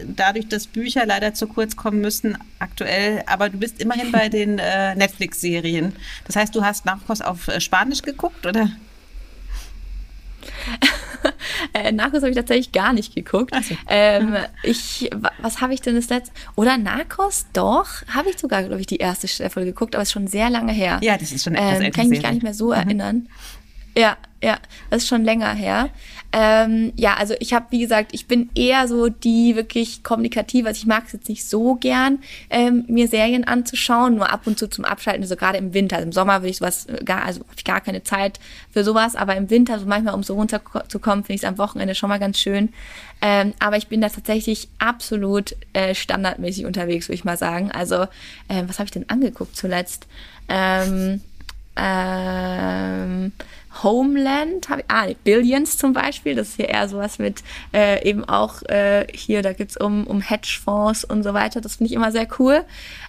dadurch, dass Bücher leider zu kurz kommen müssen aktuell, aber du bist immerhin bei den äh, Netflix-Serien. Das heißt, du hast Nachkurs auf äh, Spanisch geguckt, oder? Äh, Narcos habe ich tatsächlich gar nicht geguckt. So. Ähm, ich, was habe ich denn das letzte? Oder Narcos? Doch, habe ich sogar, glaube ich, die erste Folge geguckt, aber es ist schon sehr lange her. Ja, das ist schon etwas ähm, Kann ich mich gar nicht mehr so mhm. erinnern. Ja, ja, das ist schon länger her. Ähm, ja, also ich habe, wie gesagt, ich bin eher so die wirklich kommunikative, also ich mag es jetzt nicht so gern, ähm, mir Serien anzuschauen, nur ab und zu zum Abschalten, also gerade im Winter. Also im Sommer würde ich sowas gar, also habe ich gar keine Zeit für sowas, aber im Winter, so manchmal, um so runterzukommen, finde ich es am Wochenende schon mal ganz schön. Ähm, aber ich bin da tatsächlich absolut äh, standardmäßig unterwegs, würde ich mal sagen. Also, äh, was habe ich denn angeguckt zuletzt? Ähm, ähm, Homeland, hab ah, Billions zum Beispiel, das ist hier eher sowas mit äh, eben auch äh, hier, da geht's um, um Hedgefonds und so weiter, das finde ich immer sehr cool,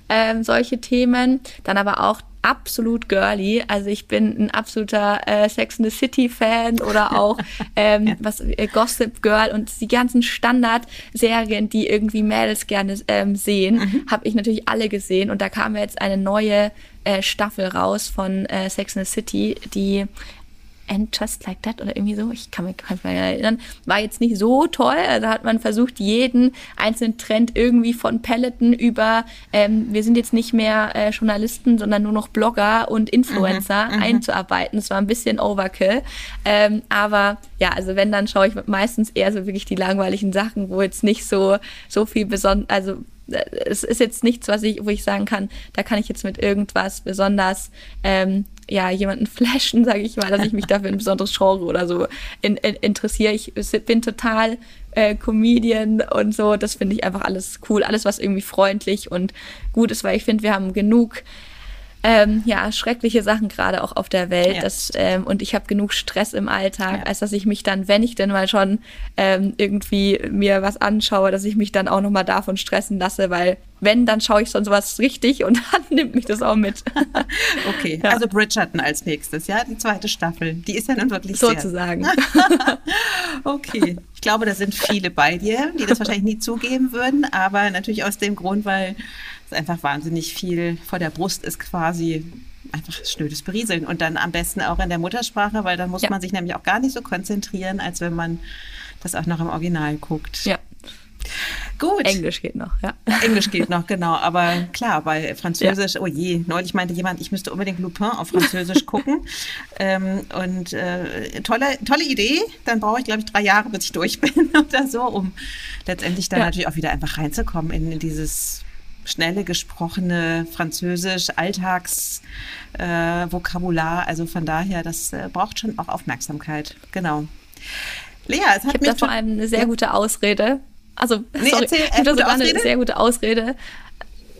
ähm, solche Themen. Dann aber auch absolut girly. Also ich bin ein absoluter äh, Sex in the City Fan oder auch ähm, ja. was äh, Gossip Girl und die ganzen Standard-Serien, die irgendwie Mädels gerne ähm, sehen, mhm. habe ich natürlich alle gesehen und da kam jetzt eine neue äh, Staffel raus von äh, Sex in the City, die And Just Like That oder irgendwie so, ich kann mich gar nicht mehr erinnern, war jetzt nicht so toll. Also hat man versucht, jeden einzelnen Trend irgendwie von Peloton über, ähm, wir sind jetzt nicht mehr äh, Journalisten, sondern nur noch Blogger und Influencer mhm, mhm. einzuarbeiten. Das war ein bisschen Overkill. Ähm, aber ja, also wenn, dann schaue ich meistens eher so wirklich die langweiligen Sachen, wo jetzt nicht so, so viel besonders, also äh, es ist jetzt nichts, was ich, wo ich sagen kann, da kann ich jetzt mit irgendwas besonders ähm, ja, jemanden flashen, sage ich mal, dass ich mich dafür ein besonderes Genre oder so in, in, interessiere. Ich bin total äh, Comedian und so. Das finde ich einfach alles cool. Alles, was irgendwie freundlich und gut ist, weil ich finde, wir haben genug ähm, ja, schreckliche Sachen gerade auch auf der Welt. Ja. Das, ähm, und ich habe genug Stress im Alltag, ja. als dass ich mich dann, wenn ich denn mal schon ähm, irgendwie mir was anschaue, dass ich mich dann auch nochmal davon stressen lasse, weil wenn, dann schaue ich schon sowas richtig und dann nimmt mich das auch mit. okay, ja. also Bridgerton als nächstes, ja, die zweite Staffel. Die ist ja nun wirklich Sozusagen. okay, ich glaube, da sind viele bei dir, die das wahrscheinlich nie zugeben würden, aber natürlich aus dem Grund, weil es einfach wahnsinnig viel vor der Brust ist quasi einfach schnödes Berieseln und dann am besten auch in der Muttersprache, weil dann muss ja. man sich nämlich auch gar nicht so konzentrieren, als wenn man das auch noch im Original guckt. Ja. Gut. Englisch geht noch, ja. Englisch geht noch, genau. Aber klar, bei Französisch, ja. oh je, neulich meinte jemand, ich müsste unbedingt Lupin auf Französisch gucken. ähm, und äh, tolle, tolle Idee. Dann brauche ich, glaube ich, drei Jahre, bis ich durch bin oder so, um letztendlich dann ja. natürlich auch wieder einfach reinzukommen in, in dieses schnelle gesprochene Französisch, Alltagsvokabular. Äh, also von daher, das äh, braucht schon auch Aufmerksamkeit. Genau. Lea, es hat ich mir da vor allem eine sehr gute Ausrede. Also, nee, sorry, erzähl, habe sogar Ausrede? eine sehr gute Ausrede.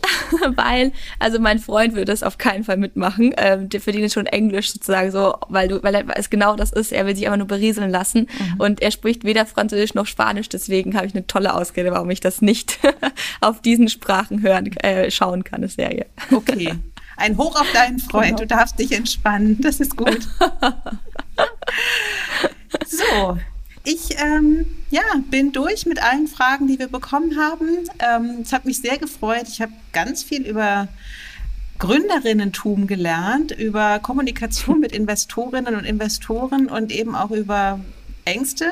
weil, also mein Freund würde das auf keinen Fall mitmachen. Ähm, der verdient schon Englisch sozusagen so, weil du, weil er es genau das ist. Er will sich einfach nur berieseln lassen mhm. und er spricht weder Französisch noch Spanisch. Deswegen habe ich eine tolle Ausrede, warum ich das nicht auf diesen Sprachen hören, äh, schauen kann, eine Serie. Okay. Ein Hoch auf deinen Freund. Genau. Du darfst dich entspannen. Das ist gut. so, ich ähm, ja, bin durch mit allen Fragen, die wir bekommen haben. Ähm, es hat mich sehr gefreut. Ich habe ganz viel über Gründerinnentum gelernt, über Kommunikation mit Investorinnen und Investoren und eben auch über Ängste,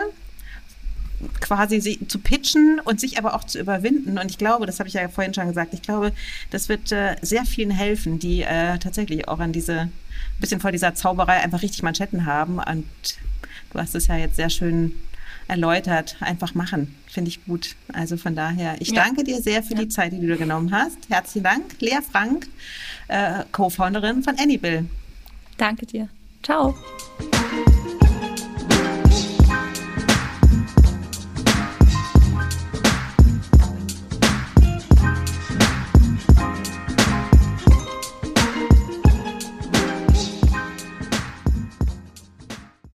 quasi zu pitchen und sich aber auch zu überwinden. Und ich glaube, das habe ich ja vorhin schon gesagt, ich glaube, das wird äh, sehr vielen helfen, die äh, tatsächlich auch an diese, ein bisschen vor dieser Zauberei einfach richtig Manschetten haben. Und du hast es ja jetzt sehr schön erläutert. Einfach machen, finde ich gut. Also von daher, ich ja. danke dir sehr für ja. die Zeit, die du dir genommen hast. Herzlichen Dank, Lea Frank, äh, Co-Founderin von Anybill. Danke dir. Ciao.